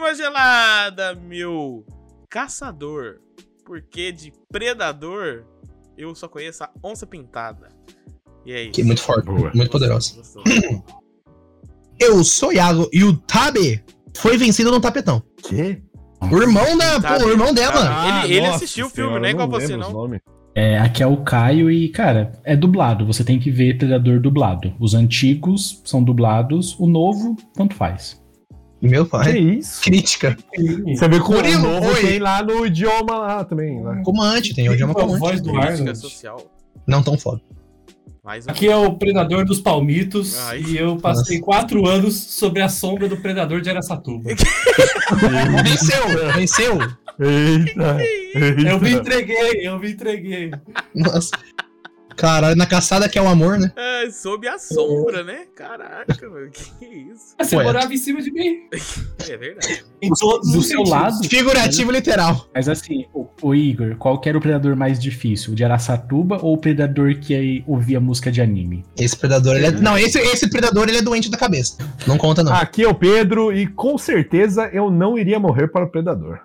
uma gelada, meu caçador. Porque de predador eu só conheço a onça pintada. E é isso. Que é muito forte, Boa. muito poderosa. Eu sou Iago e o Tabe foi vencido no tapetão. Que? O irmão da. Tabe, Pô, o irmão dela. Tabe. Ele- ele nossa assistiu o filme, senhora, né? eu Igual você, não. É, aqui é o Caio e, cara, é dublado. Você tem que ver Predador dublado. Os antigos são dublados, o novo, tanto faz. Meu Que pai. isso? Crítica. Você vê que o Murilo, novo oi. tem lá no idioma lá também. Lá. Comante, tem hoje é uma Tem a comante. voz do Arnold. social. Não tão foda. Mais um. Aqui é o Predador dos Palmitos Ai. e eu passei quatro anos sobre a sombra do Predador de Aracatuba. Venceu, venceu. Eita. Eu me eita. entreguei, eu me entreguei. Nossa. Caralho, na caçada que é o amor, né? É, sob a sombra, né? Caraca, mano. Que isso? Você Ué. morava em cima de mim. É verdade. Em todos Do seu lado. Figurativo e literal. Mas assim, o, o Igor, qual que era o predador mais difícil? O de Araçatuba ou o predador que aí ouvia música de anime? Esse predador, ele é. Não, esse, esse predador, ele é doente da cabeça. Não conta, não. Aqui é o Pedro e com certeza eu não iria morrer para o Predador.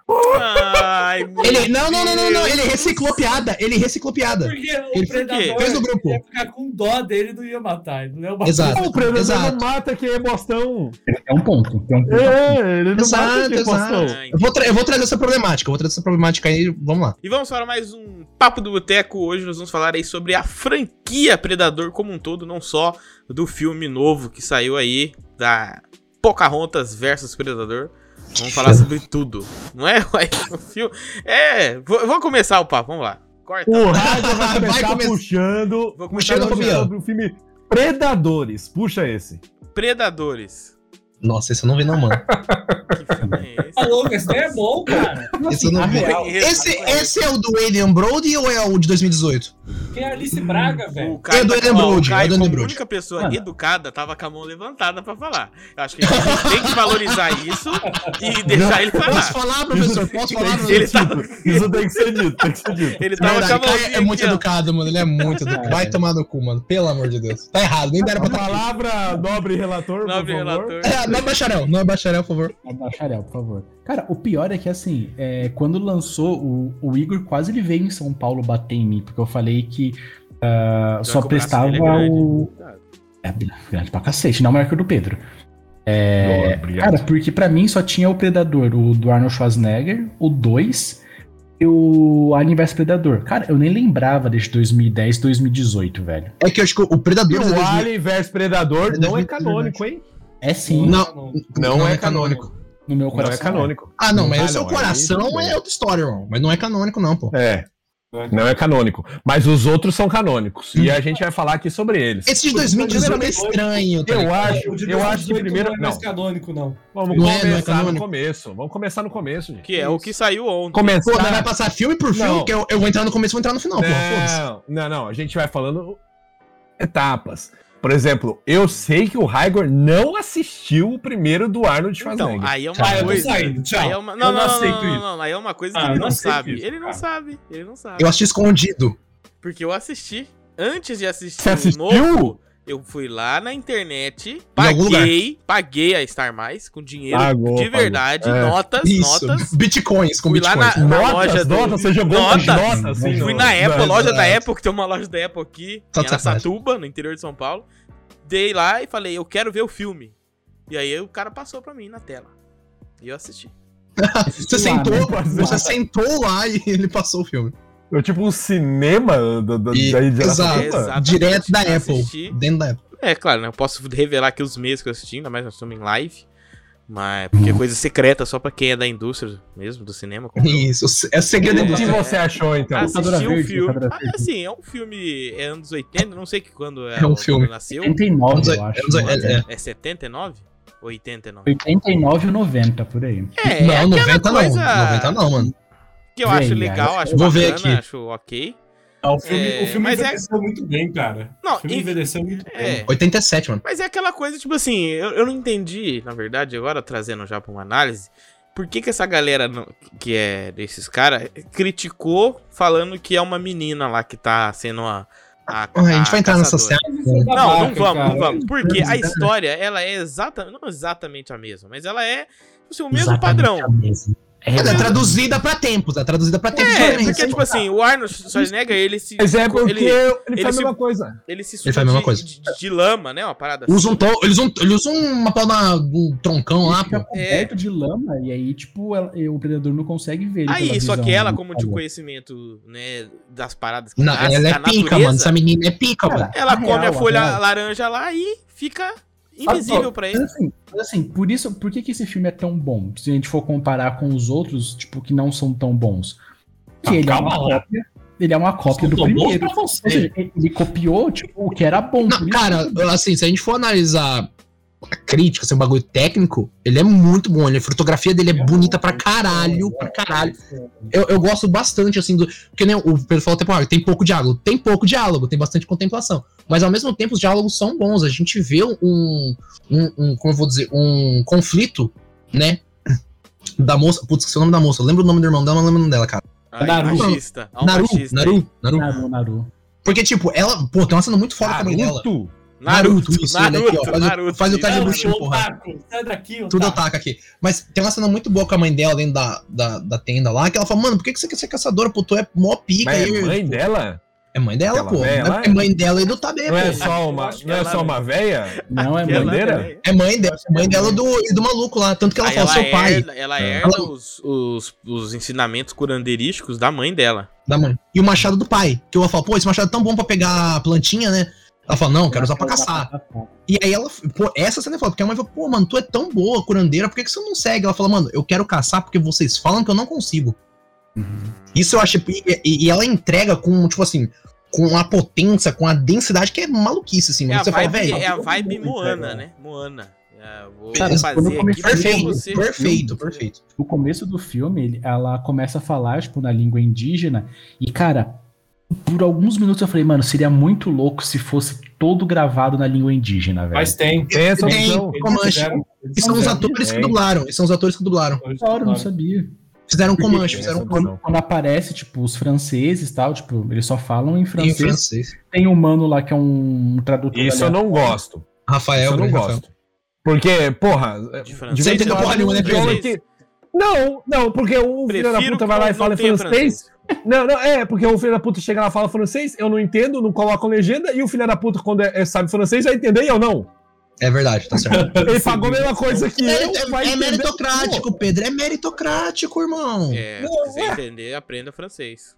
Ai, meu Ele. Não, não, não, não, não. Ele reciclou piada. Ele reciclou piada. Porque Ele o Predador fez no grupo. ia ficar com dó dele não ia matar. Ele não ia matar. Exato. o Predador exato. não mata quem é bostão. É um ponto. Tem um ponto. É, ele não Exato, mata quem é exato. bostão. Ai, Eu vou, eu vou trazer essa problemática. Eu vou trazer essa problemática aí. Vamos lá. E vamos para mais um Papo do Boteco. Hoje nós vamos falar aí sobre a franquia Predador como um todo, não só do filme novo que saiu aí, da Pocahontas versus Predador. Vamos falar sobre tudo. Não é? O filme. É, vou, vou começar o papo, vamos lá. Corta. O rádio vai Vai começar começar. puxando, Vou puxando começar sobre, do sobre o filme Predadores. Puxa esse. Predadores. Nossa, esse eu não vi, não, mano. Que filme é esse? Tá louco, esse daí é bom, cara. Esse eu não vi. real. Esse, esse é o do Adrian Brody ou é o de 2018? Quem é Alice Braga, O velho? Caio, É tá- o Brody, Caio, é do Eden como Brody. única pessoa Mano. educada, tava com a mão levantada pra falar. Eu acho que a gente tem que valorizar isso e deixar ele Posso falar. falar, professor? Posso falar, que? Ele tá- dito. Isso tem que ser dito, tem que ser dito. Ele tava Verdade, com a Caio mãozinha é muito aqui, educado, mano. Ele é muito educado. Vai tomar no cu, mano. Pelo amor de Deus. Tá errado, nem deram pra aqui. palavra nobre relator, Nobre por favor. relator. É, não é bacharel, não é bacharel, por favor. É Bacharel, por favor. Cara, o pior é que, assim, é, quando lançou, o, o Igor quase ele veio em São Paulo bater em mim, porque eu falei que Já só que prestava é grande. o. É grande pra cacete, não maior que o do Pedro. É, Boa, cara, porque pra mim só tinha o Predador, o do Arnold Schwarzenegger, o 2 e o Alien vs Predador. Cara, eu nem lembrava desde 2010, 2018, velho. É que eu acho que o E Predador. o Alien vs Predador É não é 2019. canônico, hein? É sim, Não, Não é canônico. No meu Não coração. é canônico. Ah, não, mas Ah, o seu não, aí coração bem. é outra história, irmão. Mas não é canônico, não, pô. É. Não é canônico. Mas os outros são canônicos. E a gente vai falar aqui sobre eles. Esse de 2018 é estranho, tá Eu acho, eu acho de 2018 primeira. Não é mais Não, canônico, não. vamos Não é- não é começar no começo. Vamos começar no começo, gente. Que é o que saiu ontem. Pô, nós vai Começar. passar filme por filme, Não. que eu, eu vou entrar no começo e vou entrar no final, pô. Foda-se. Não, não, não. A gente vai falando etapas. Por exemplo, eu sei que o Raigor não assistiu o primeiro do Arnold Então, Schwarzenegger. aí é uma Ah, coisa. saindo, tchau. Aí é uma... Não, não não, não, aceito não, não, Aí é uma coisa Ah, que eu ele não sabe. isso, Ele não cara. sabe. Ele não sabe. Eu assisti escondido. Porque eu assisti. Antes de assistir Você o assistiu? novo, eu fui lá na internet, paguei, paguei a Star Mais com dinheiro Pagou, de verdade, É. notas, Isso. notas. Bitcoins, com Fui lá bitcoins. na- notas, loja do- notas, você jogou Notas. umas notas assim, Fui na Apple, não, loja não, da não. Apple, que tem uma loja da Apple aqui, Tá em. Araçatuba, no interior de São Paulo. Dei lá e falei, eu quero ver o filme. E aí o cara passou pra mim na tela. E eu assisti. Você Lá, sentou, né? você sentou lá e ele passou o filme. É tipo um cinema do, do, E- de exato. Direto da Apple. Assisti. Dentro da Apple. É, claro, né? Eu posso revelar aqui os meses que eu assisti, ainda mais nós estamos em live. Mas porque é coisa secreta só pra quem é da indústria mesmo, do cinema. Isso. É segredo O da que você achou, então? Assisti o Verde, filme. Ah, assim, é um filme. É anos 80, não sei que quando é, É um o- filme. nasceu. 89, Anos- eu acho. anos- né? é- é. É 79? Ou 89? 89 ou 90, por aí. É, é Não, aquela 90 coisa não. 90 não, mano. Que eu acho legal, acho Vou ver bacana, aqui. acho ok. Ah, o filme, É, o filme mas é- envelheceu muito bem, cara. Não, o filme e- envelheceu muito bem. É. 87, mano. Mas é aquela coisa, tipo assim, eu, eu não entendi, na verdade, agora trazendo já pra uma análise, por que que essa galera não- que é desses caras criticou falando que é uma menina lá que tá sendo a. A, Ah, a gente vai entrar nessa é Não, não vamos, cara. não vamos. Porque a história, ela é exata, não exatamente a mesma, mas ela é Assim, o mesmo Exatamente padrão. a mesma. É, Ela é traduzida pra tempos, é traduzida pra tempos É, porque, tipo assim, o Arnold Schwarzenegger, ele se. Mas é porque ele, ele, ele faz a mesma coisa. ele se Ele faz a mesma de, coisa. De, de lama, né? Uma parada assim. Usam um to- eles, usam, eles usam uma pau na- um troncão lá, fica pô. coberto de lama e aí, tipo, ela- o predador não consegue ver. ele Aí, só que ela, como tinha computador. conhecimento, né, das paradas que Não, ela é pica, natureza, mano. Essa menina é pica, Cara, mano. ela A come a real, folha a real. laranja lá e fica invisível pra Mas ele. assim, mas assim, por isso, por que, que esse filme é tão bom? Se a gente for comparar com os outros, tipo, que não são tão bons. Ah, ele é calma uma lá. cópia. Ele é uma cópia do primeiro. seja, ele copiou, tipo, o que era bom. Não, cara, assim, se a gente for analisar a crítica, assim, um bagulho técnico, ele é muito bom. Ele, a fotografia dele é bonita pra caralho, pra caralho. Eu, eu gosto bastante, assim, do. Porque nem o Pedro falou até, pô, tem pouco diálogo. Tem pouco diálogo, tem bastante contemplação. Mas ao mesmo tempo, os diálogos são bons. A gente vê um. um, um como eu vou dizer? Um conflito, né? Da moça. Putz, esqueci o nome da moça. Eu lembro o nome do irmão dela, mas não lembro o nome dela, cara. Ai, Naru. machista. Naru. Naru, Naru. Naru, Naru. Porque, tipo, ela. Pô, tem uma cena muito foda mãe dela. Naruto. Naruto, isso, ele aqui, ó, faz o- Naruto. faz o ô, porra. Sai daqui, Tudo Taco. ataca aqui. Mas tem uma cena muito boa com a mãe dela dentro da, da, da tenda lá, que ela fala, mano, por que, que você quer ser caçadora? Pô, tu é mó pica Mas aí. é mãe dela? É mãe dela, Aquela pô. véia Não lá? É mãe dela e do Tabê, Não é pô. só uma, não é ela- só uma véia? Não é Ela mãe. bandeira? também. É mãe dela, é mãe dela do, e do maluco lá. Tanto que ela Aí fala, ela seu pai, herda, ela É. herda os, os, os ensinamentos curandeirísticos da mãe dela. da mãe. E o machado do pai. Que ela fala, pô, esse machado é tão bom pra pegar plantinha, né? Ela fala, não, quero usar pra caçar. E aí ela, pô, essa cena é foda, porque a mãe fala, pô, mano, tu é tão boa, curandeira, por que, que você não segue? Ela fala, mano, eu quero caçar porque vocês falam que eu não consigo. Isso eu acho. E, e- ela entrega com, tipo assim, com a potência, com a densidade que é maluquice, assim, É Você fala, vibe, velho. é a vibe Moana, né? Moana. É, vou Cara, fazer aqui Perfeito, você. perfeito, perfeito. No começo do filme, ela começa a falar, tipo, na língua indígena. E, cara, por alguns minutos eu falei, mano, seria muito louco se fosse todo gravado na língua indígena, velho. Mas tem. Tem essa Tem, opção. Comanche. fizeram- E são os atores que dublaram. E são os atores que dublaram. Eu não sabia. Fizeram Porque Comanche, fizeram um Quando, quando aparece, tipo, os franceses e tal, tipo, eles só falam em em francês. francês. Tem um mano lá que é um tradutor. Isso eu não gosto. Rafael, Isso eu não Rafael. gosto. Porque, porra, De de francês. vez em Você entendeu quando porra nenhuma, né, francês? Não, não, porque o filho da puta vai lá e fala tenha francês. Não, não, é, porque o filho da puta chega lá e fala francês, eu não entendo, não coloco legenda, e o filho da puta, quando é, é- sabe francês, vai entender e eu não. É verdade, tá certo. Ele pagou a mesma coisa que É, eu, é- vai é meritocrático, Pedro. É meritocrático, irmão. É, Não, é. entender, aprenda francês.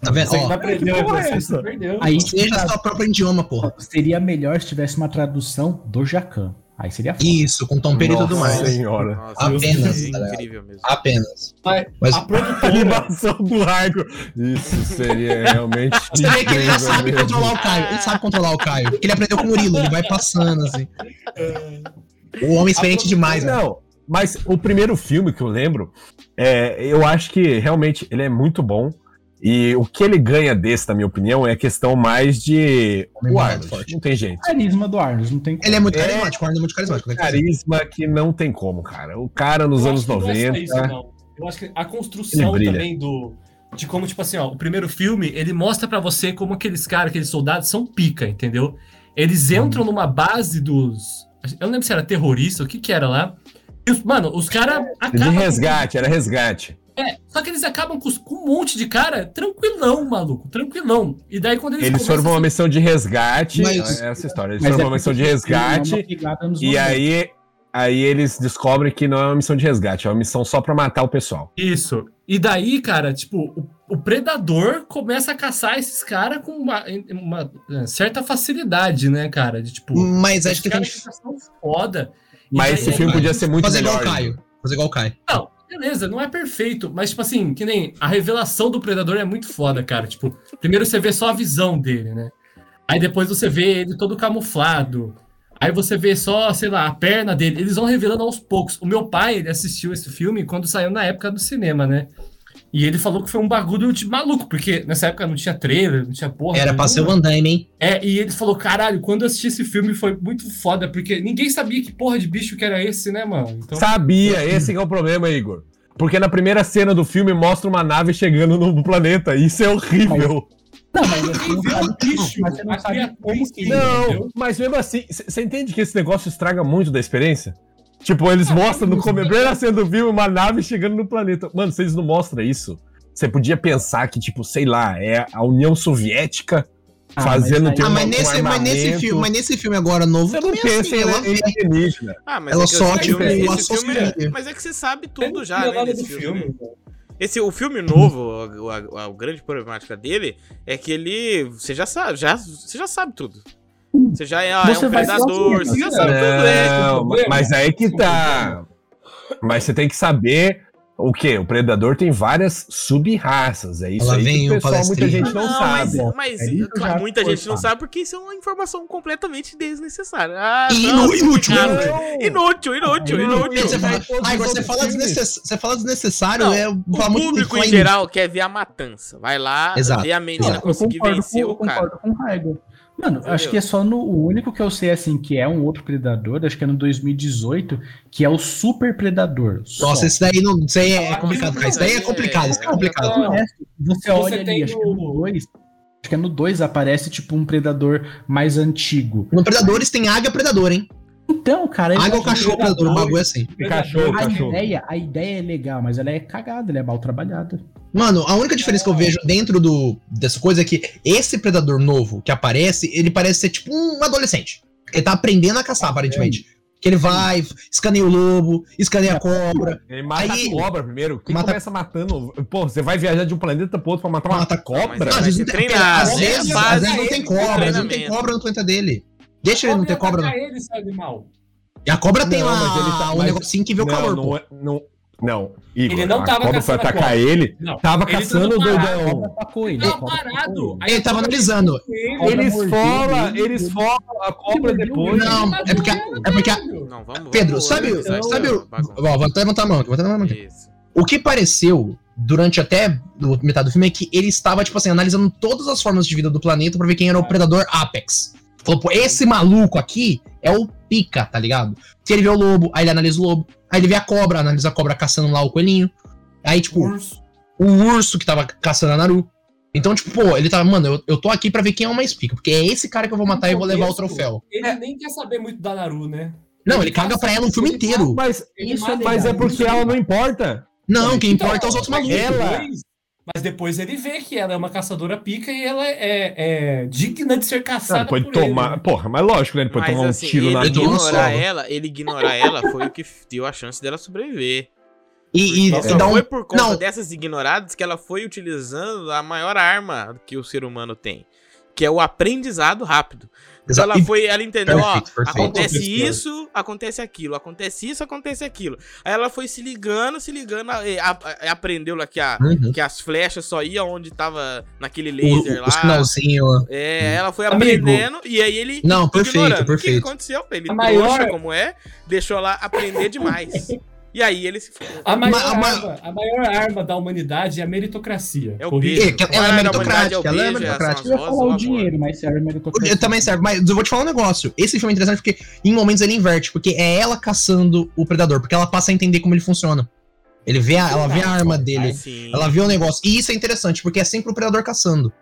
Tá vendo? Você Ó, vai aprender, que porra é você perdeu. Aí seja seu próprio idioma, porra. seria melhor se tivesse uma tradução do Jacan. Aí seria foda. Isso, com Tom Perry e tudo Nossa mais. senhora. Nossa, Apenas, é tá ligado? incrível mesmo. Apenas. Mas Mas a produtora. Animação do Argo. Isso seria realmente. você vê que ele já sabe mesmo. controlar o Caio. Ele sabe controlar o Caio. Porque ele aprendeu com o Murilo, ele vai passando, assim. O homem experiente demais, né? Não, mas o primeiro filme que eu lembro, é, eu acho que realmente ele é muito bom. E o que ele ganha desse, na minha opinião, é a questão mais de. O Arnold. Não tem jeito. Carisma do Arnold, não tem como. Ele é muito É. carismático, o Arnold é muito carismático. né? Carisma que não tem como, cara. O cara nos Eu anos acho que não é só 90. isso, não. Eu acho que a construção também do. De como, tipo assim, ó, o primeiro filme, ele mostra pra você como aqueles caras, aqueles soldados são pica, entendeu? Eles entram numa base dos. Eu não lembro se era terrorista, o que que era lá. E os- mano, os caras de acabam. com- resgate, era resgate. É, só que eles acabam com, com um monte de cara tranquilão, maluco, tranquilão. E daí quando eles. Eles foram pra começam uma missão de resgate. Mas- é essa história. Eles Mas foram é uma missão de resgate. é E 90. aí, aí eles descobrem que não é uma missão de resgate, é uma missão só pra matar o pessoal. Isso. E daí, cara, tipo, o, o predador começa a caçar esses caras com uma, uma, é, certa facilidade, né, cara? De tipo. Mas acho que tem são foda. Mas daí- esse filme podia ser muito fazer melhor. igual o Caio. Fazer igual o Caio. Não, beleza, não é perfeito, mas, tipo assim, que nem a revelação do Predador é muito foda, cara. Tipo, primeiro você vê só a visão dele, né? Aí depois você vê ele todo camuflado. Aí você vê só, sei lá, a perna dele. Eles vão revelando aos poucos. O meu pai, ele assistiu esse filme quando saiu na época do cinema, né? E ele falou que foi um bagulho de maluco, porque nessa época não tinha trailer, não tinha porra. Era pra ser o. Van Damme, hein? É, e ele falou, caralho, quando eu assisti esse filme foi muito foda, porque ninguém sabia que porra de bicho que era esse, né, mano? Então, Sabia, esse que é o problema, Igor. Porque na primeira cena do filme mostra uma nave chegando no planeta. Isso é horrível. Não, mas você não sabe, bicho, mas você não sabe como que si. Não, mas mesmo assim, você entende que esse negócio estraga muito da experiência? Tipo, eles mostram no começo, bem na cena do filme, uma nave chegando no planeta. Mano, vocês não mostram isso. Você podia pensar que, tipo, sei lá, é a União Soviética Ah, fazendo mas Ah, mas um nesse, mas, nesse filme, mas nesse filme agora novo Você não também é pensa assim, em ela, em alienígena. Ah, mas ela é só, tipo, filme- Mas é que você sabe tudo já, né, do filme. né? filme. Esse, o filme novo, o- a, a grande problemática dele é que ele. Você já sabe, já, você já sabe tudo. Você já é, é Você um vai predador, você já né? sabe tudo, é. Não, problema. mas aí que tá. Mas você tem que saber o quê? O predador tem várias sub-raças. É isso Ela aí vem que o pessoal, muita palestrinho. gente não, sabe. Mas, mas É isso claro, muita gente não sabe porque isso é uma informação completamente desnecessária. Ah, E não, inútil, inútil. Inútil, inútil, Não, inútil. Você fala, ah, você fala, desnecess, você fala desnecessário, Não, é O público em geral quer ver a matança. Vai lá, Exato. ver a menina Eu conseguir vencer eu o cara. concordo com o Raigo. Mano, Entendeu? acho que é só no. O único que eu sei, assim, que é um outro predador, acho que é no 2018, que é o Super Predador. só. Nossa, esse daí, não, isso aí é Ah, complicado, cara. Isso daí é é- complicado, isso é complicado. Não. O resto, Você Você olha tem ali, acho que é o- no 2. Acho que é no 2 aparece, tipo, um predador mais antigo. No Predadores tem águia predador, hein? Então, cara. ele Águia ou é um cachorro predador, o bagulho é assim. Cachorro, A cachorro. ideia, a ideia é legal, mas ela é cagada, ela é mal trabalhada. Mano, a única diferença que eu vejo dentro do, dessa coisa é que esse predador novo que aparece, ele parece ser tipo um adolescente. Ele tá aprendendo a caçar, aparentemente. Que ele vai, escaneia o lobo, escaneia a cobra, Ele mata Aí- a cobra primeiro. Quem Mata- começa matando. Pô, você vai viajar de um planeta pro outro pra matar uma Mata cobra? Mas Não, às vezes não tem, treinado, às vezes, base às vezes não tem cobra, às vezes não tem cobra no planeta dele. Deixa ele não ter cobra. não. ele, seu animal. E a cobra tem Não, lá mas ele tá- um mas- negocinho que vê o não, calor, não, pô. é- não, não. Igor, Ele não a tava cobra foi caçando a atacar cobra. ele. Não. Tava Ele caçando o doidão. Atacou ele. Tava a parado. Ele tava a analisando. Eles folam, ele, eles ele- folam a cobra depois. Não, é porque, é porque ele. Não, vamos, Pedro, vamos sabe, sabe o. Ó, vou até levantar a mão, aqui, vou até levantar a mão. Isso. O que pareceu durante até metade do filme é que ele estava, tipo assim, analisando todas as formas de vida do planeta pra ver quem era o predador Apex. Falou, pô, esse maluco aqui é o pica, tá ligado? Se ele vê o lobo, aí ele analisa o lobo. Aí ele vê a cobra, analisa a cobra caçando lá o coelhinho. Aí, tipo, Urso. o urso que tava caçando a Naru. Então, tipo, pô, ele tava, mano, eu, eu tô aqui pra ver quem é o mais pica, porque é esse cara que eu vou matar e vou levar o troféu. Ele nem quer saber muito da Naru, né? Não, ele caga pra ela o filme inteiro. Mas, Isso é mas é porque ela não importa. Não, quem Então, importa é os outros malucos. ela- Mas depois ele vê que ela é uma caçadora pica e ela é, é digna de ser caçada depois por de tomar. ele. né? Porra, mas lógico, né? Depois de Mas tomar um assim, tiro ele na Ele um ignorar solo. ela, ele ignorar ela foi o que deu a chance dela sobreviver. E, e, e um. foi por conta não. dessas ignoradas que ela foi utilizando a maior arma que o ser humano tem, que é o aprendizado rápido. Então ela foi, ela entendeu, ó, Perfeito, perfeito. acontece Pessoa. isso, acontece aquilo, acontece isso, acontece aquilo. Aí ela foi se ligando, se ligando, e a- a- aprendeu lá que, a, Uhum. que as flechas só iam onde tava naquele O, laser o lá. sinalzinho. É, ela foi Amigo. aprendendo e aí ele. Não, perfeito, ignorando. O que que perfeito. aconteceu? Ele A trouxa maior- como é, deixou ela aprender demais. e aí ele se fudeu. A maior, Ma- ma- arma, a maior arma da humanidade é a meritocracia. É o ela é Qual era a meritocrática, humanidade? É o ela é meritocrática. Eu ia falar o dinheiro, mas serve meritocracia. Eu também serve, mas eu vou te falar um negócio. Esse filme é interessante porque em momentos ele inverte, porque é ela caçando o predador, porque ela passa a entender como ele funciona. Ele vê a, ela vê a arma dele, Sim. ela vê o negócio. E isso é interessante, porque é sempre o predador caçando.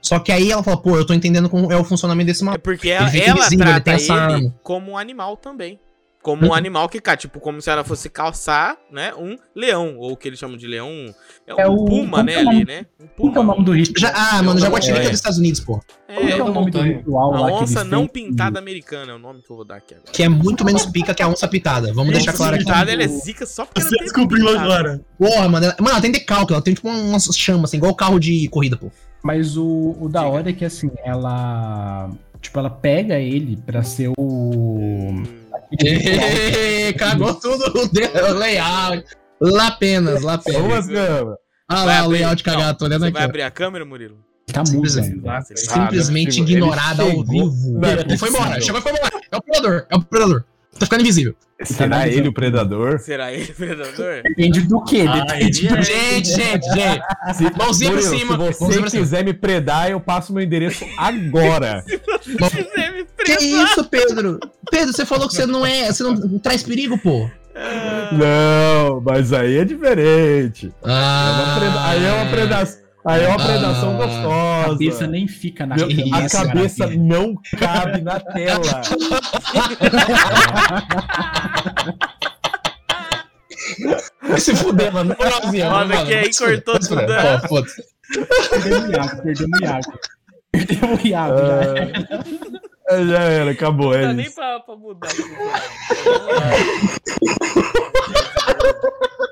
Só que aí ela fala, pô, eu tô entendendo como é o funcionamento desse É mapa. porque ela, fica ela invisível, ele trata tem ele, essa arma. como um animal também. Como um Uhum. animal que cai, tipo, como se ela fosse calçar, né, um leão, ou o que eles chamam de leão, é um É o- puma, né, que é o ali, nome? né? Um Como que é o puma. nome do ritual? Já, ah, mano, É, Jaguatirica é. dos Estados Unidos, pô. É É, o nome do ritual a lá que onça não têm? pintada americana é o nome que eu vou dar aqui agora. Que é muito menos pica que a onça pitada. Vamos deixar claro aqui. pintada, ela é zica só porque Você descobriu pintada. agora. Porra, mano. Ela, mano, ela tem decalque, ela tem tipo umas chamas, assim, igual carro de corrida, pô. Mas o, o da hora é que assim, ela. Tipo, ela pega ele pra ser o. Hum, Cagou tudo o layout. Lá apenas, lá apenas. Ah lá, o layout cagado, tô olhando aqui. vai abrir a câmera, Murilo? Tá Simplesmente. Ah, Simplesmente não, ele ignorada ao vivo. Não foi embora, chegou e foi embora. É o predador, é o predador. Tá ficando invisível. Será ele o predador? Será ele, predador? Depende do quê? Ah, Depende do é- Gente, gente, gente. Mãozinha pra Murilo, cima. Se mãozinha você cima. quiser me predar, eu passo meu endereço agora. Quiser me Que presar. isso, Pedro? Pedro, você falou que você não é. Você não traz perigo, pô. Não, mas aí é diferente. Ah, É preda- Aí é uma predação. Aí é uma Ah. predação A cabeça gostosa. nem fica na Meu- Que a cabeça cara. não cabe na tela. Vai se fuder, mano. Moralzinha, Foda mano, que aí cortou tudo, né? Pô, foda-se. Perdemos o Iago, perdemos o Iago. Perdemos o Iago, já era. É, já era, acabou. Não É dá nem pra, pra mudar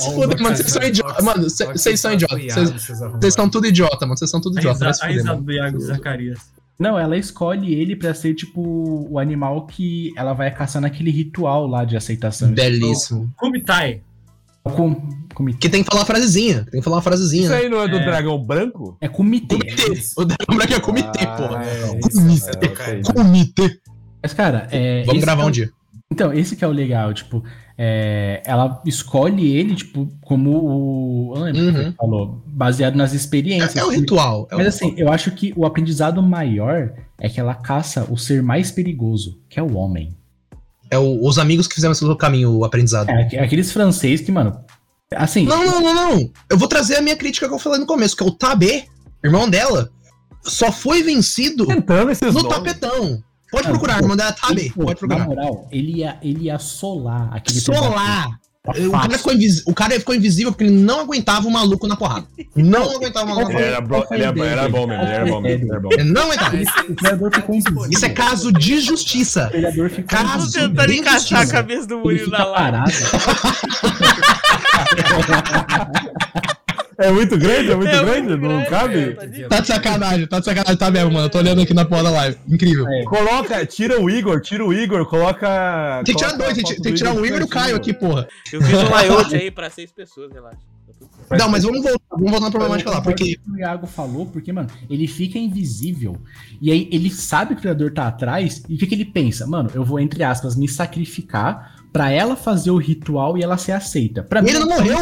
se fuder, mano. Vocês são idiotas. Mano, cê- vocês são idiotas. Vocês- tudo idiota, mano. Vocês são tudo A idiota. A fuder, risada mano. do Iago Zacarias. Não, ela escolhe ele pra ser, tipo, o animal que ela vai caçar naquele ritual lá de aceitação. Belíssimo. Kumitai. Com, comitê. Que tem que falar uma frasezinha. Tem que falar uma frasezinha. Isso aí não é do dragão branco? É comitê. Comitê. O Dragão é comitê, Ah, porra. é, Comitê. é. Comitê. Mas, cara, é. Vamos gravar é um dia. Então, esse que é o legal, tipo, é, ela escolhe ele, tipo, como o. Eu não lembro o que Uhum. ele falou, baseado nas experiências. É, é o ritual. É o Mas assim, eu acho que o aprendizado maior é que ela caça o ser mais perigoso, que é o homem. É o- os amigos que fizeram esse caminho, o aprendizado. É, aqu- aqueles francês que, mano. Assim, Não, não, não, não. Eu vou trazer a minha crítica que eu falei no começo, que é o Tabê, irmão dela, só foi vencido no nomes. tapetão. Pode procurar, pô, irmão dela Tabê. ele, pô, Pode na procurar. moral, ele ia, ele ia solar aquele. Solar. Tá O cara, ficou invis- o cara ficou invisível porque ele não aguentava o maluco na porrada. Não aguentava o maluco na Ele porrada. era, bro- ele era, era bom mesmo, ele era bom mesmo. ele era bom. Ele não aguentava. O ficou invisível. Isso é caso de justiça. O predador ficou Caso Tô invisível. tentando bem encaixar a cabeça do Murilo na live. É muito grande, é muito É grande, muito não grande, cabe? é, tá de- Tá de sacanagem, tá de sacanagem, tá mesmo, mano. Eu tô olhando aqui na porra da live. Incrível. É. Coloca, tira o Igor, tira o Igor, coloca. Tem que tirar dois, tem, que- tirar o Igor e o. Caio aqui, porra. Eu fiz um layout aí pra seis pessoas, relaxa. Tá. Não, mas vamos voltar, vamos voltar na problemática lá, porque. O Iago falou, porque, mano, ele fica invisível. E aí ele sabe que o predador tá atrás. E o que, que ele pensa? Mano, eu vou, entre aspas, me sacrificar pra ela fazer o ritual e ela ser aceita. Pra Ele não é morreu.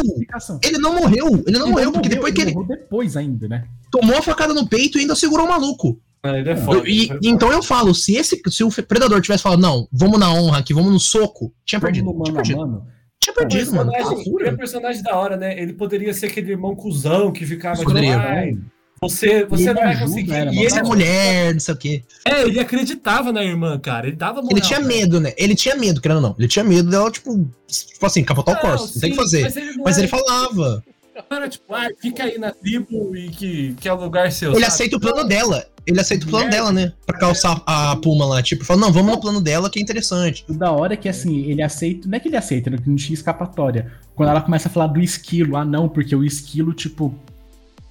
Ele não morreu, ele não morreu, porque depois que ele morreu depois ainda, né? tomou a facada no peito e ainda segurou o maluco. Ele é foda. e, e então eu falo, se esse se o predador tivesse falado, não, vamos na honra aqui, vamos no soco, tinha perdido. Vamos Tinha mano a perdido. mano. Tinha perdido, mano. personagem, ele é um personagem da hora, né? Ele poderia ser aquele irmão cuzão que ficava Poderia. "Ai, você, você Ele não vai conseguir. era, e. Você é ele, mulher, não sei o quê. é, ele acreditava na irmã, cara. Ele dava moral. Ele tinha cara. medo, né? Ele tinha medo, querendo ou não. Ele tinha medo dela, tipo, tipo assim, capotar o Não, corso. Não tem o que sim, fazer. Mas ele, não Mas era- ele falava. não era tipo, ah, fica aí na tribo e que, que é o lugar seu. Ele sabe? aceita o plano dela. Ele aceita o plano É. dela, né? Pra calçar a Puma lá. Tipo, fala, não, vamos no plano dela que é interessante. O da hora é que, assim, ele aceita. Não é que ele aceita, né? Que não tinha escapatória. Quando ela começa a falar do esquilo, ah, não, porque o esquilo, tipo.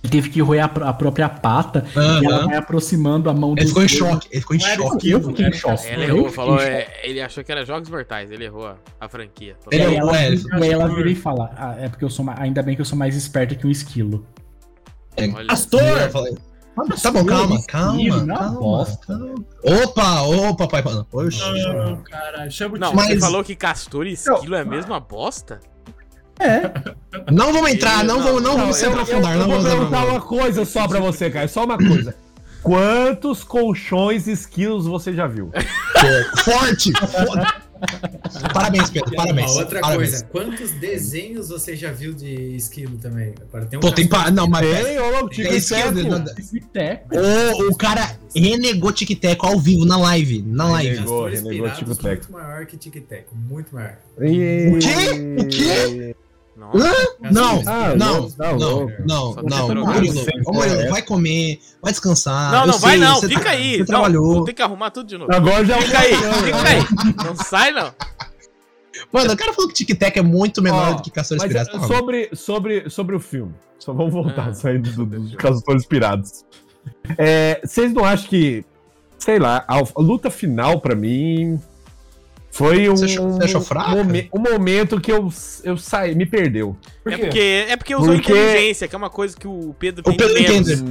Ele teve que roer a, a própria pata e ela vai aproximando a mão Ele ficou em dedos. choque. Ele ficou em Não choque. Eu fiquei em choque. Ele Eu errou, falou, em choque. é, ele achou que era Jogos Mortais, ele errou a, a franquia. Ele aí é- ela, ué, ele vira- e aí ela vira e fala, ah, é porque eu sou mais, ainda bem que eu sou mais esperta que um esquilo. Olha, Pastor! Eu falei, Tá bom, calma, calma, não calma. bosta. calma. Opa, opa, pai. pai. Oxi. Ah, caralho, chama o Não, time. você Mas- falou que castor e esquilo é a mesma bosta? É. Não vamos entrar, não, Não, vamos, não não, vamos se aprofundar. eu Não vou vamos perguntar uma coisa só pra você, cara. Só uma coisa. Quantos colchões esquilos você já viu? Forte! forte. Parabéns, Pedro, parabéns. Uma outra parabéns. coisa, quantos desenhos você já viu de esquilo também? Agora tem um Pô, tem pa... Não, mas. Tem, ô louco, Tem Tico e esquerda, Teco. não- Até. O, o cara renegou Tic-Tac ao vivo, na live. Na live. Renegou, renegou pirados Tico Teco. muito maior que Tic-Teco, muito maior. O quê? O quê? Nossa. Não, Ah, não, louco, tá não, não, não. tem Murilo, ô, Murilo, vai comer, vai descansar. Não, Ah, não, vai sei, não, fica tra- aí. Você Não, trabalhou. vou ter que arrumar tudo de novo. Agora já Fica aí, fica aí. Não sai, não. Mano, o cara falou que Tic-Tac é muito menor do que Castores Piratas. é, Tá, sobre, sobre, sobre o filme. Só vamos voltar, Ah. saindo do- dos castores pirados. É, vocês não acham que, sei lá, a, a luta final pra mim foi um, Você achou- você achou momen- um momento que eu, eu saí, me perdeu. Por É porque, é porque usou Porque- inteligência, que é uma coisa que o Pedro tem O Pedro entende.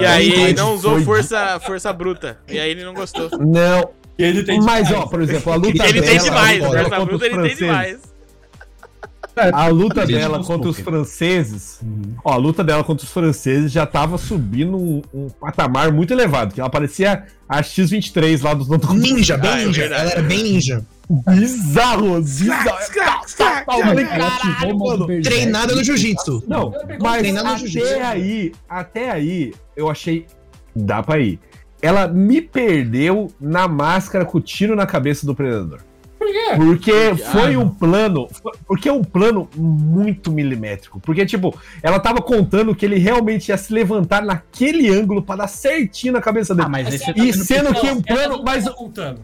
E aí ele não usou Foi- força, força bruta. E aí ele não gostou. Não, Ele tem mas demais. ó, por exemplo, a luta Ele dela, tem demais, a luta dela força bruta ele tem demais. A luta dela contra os franceses, Uhum. ó, a luta dela contra os franceses já tava subindo um, um patamar muito elevado, que ela parecia a X-23 lá dos Ninja, bem Ah, é ninja. verdade. Ela era bem ninja. Bizarro, bizarro. Tá, mano. berserk. Treinada no jiu-jitsu. Não, mas até aí, até aí, eu achei. Dá pra ir. Ela me perdeu na máscara com o tiro na cabeça do predador. Quê? Porque foi Ah, um plano. Porque é um plano muito milimétrico. Porque, tipo, ela tava contando que ele realmente ia se levantar naquele ângulo pra dar certinho na cabeça dele. Ah, mas você tá E sendo que um plano. Mas,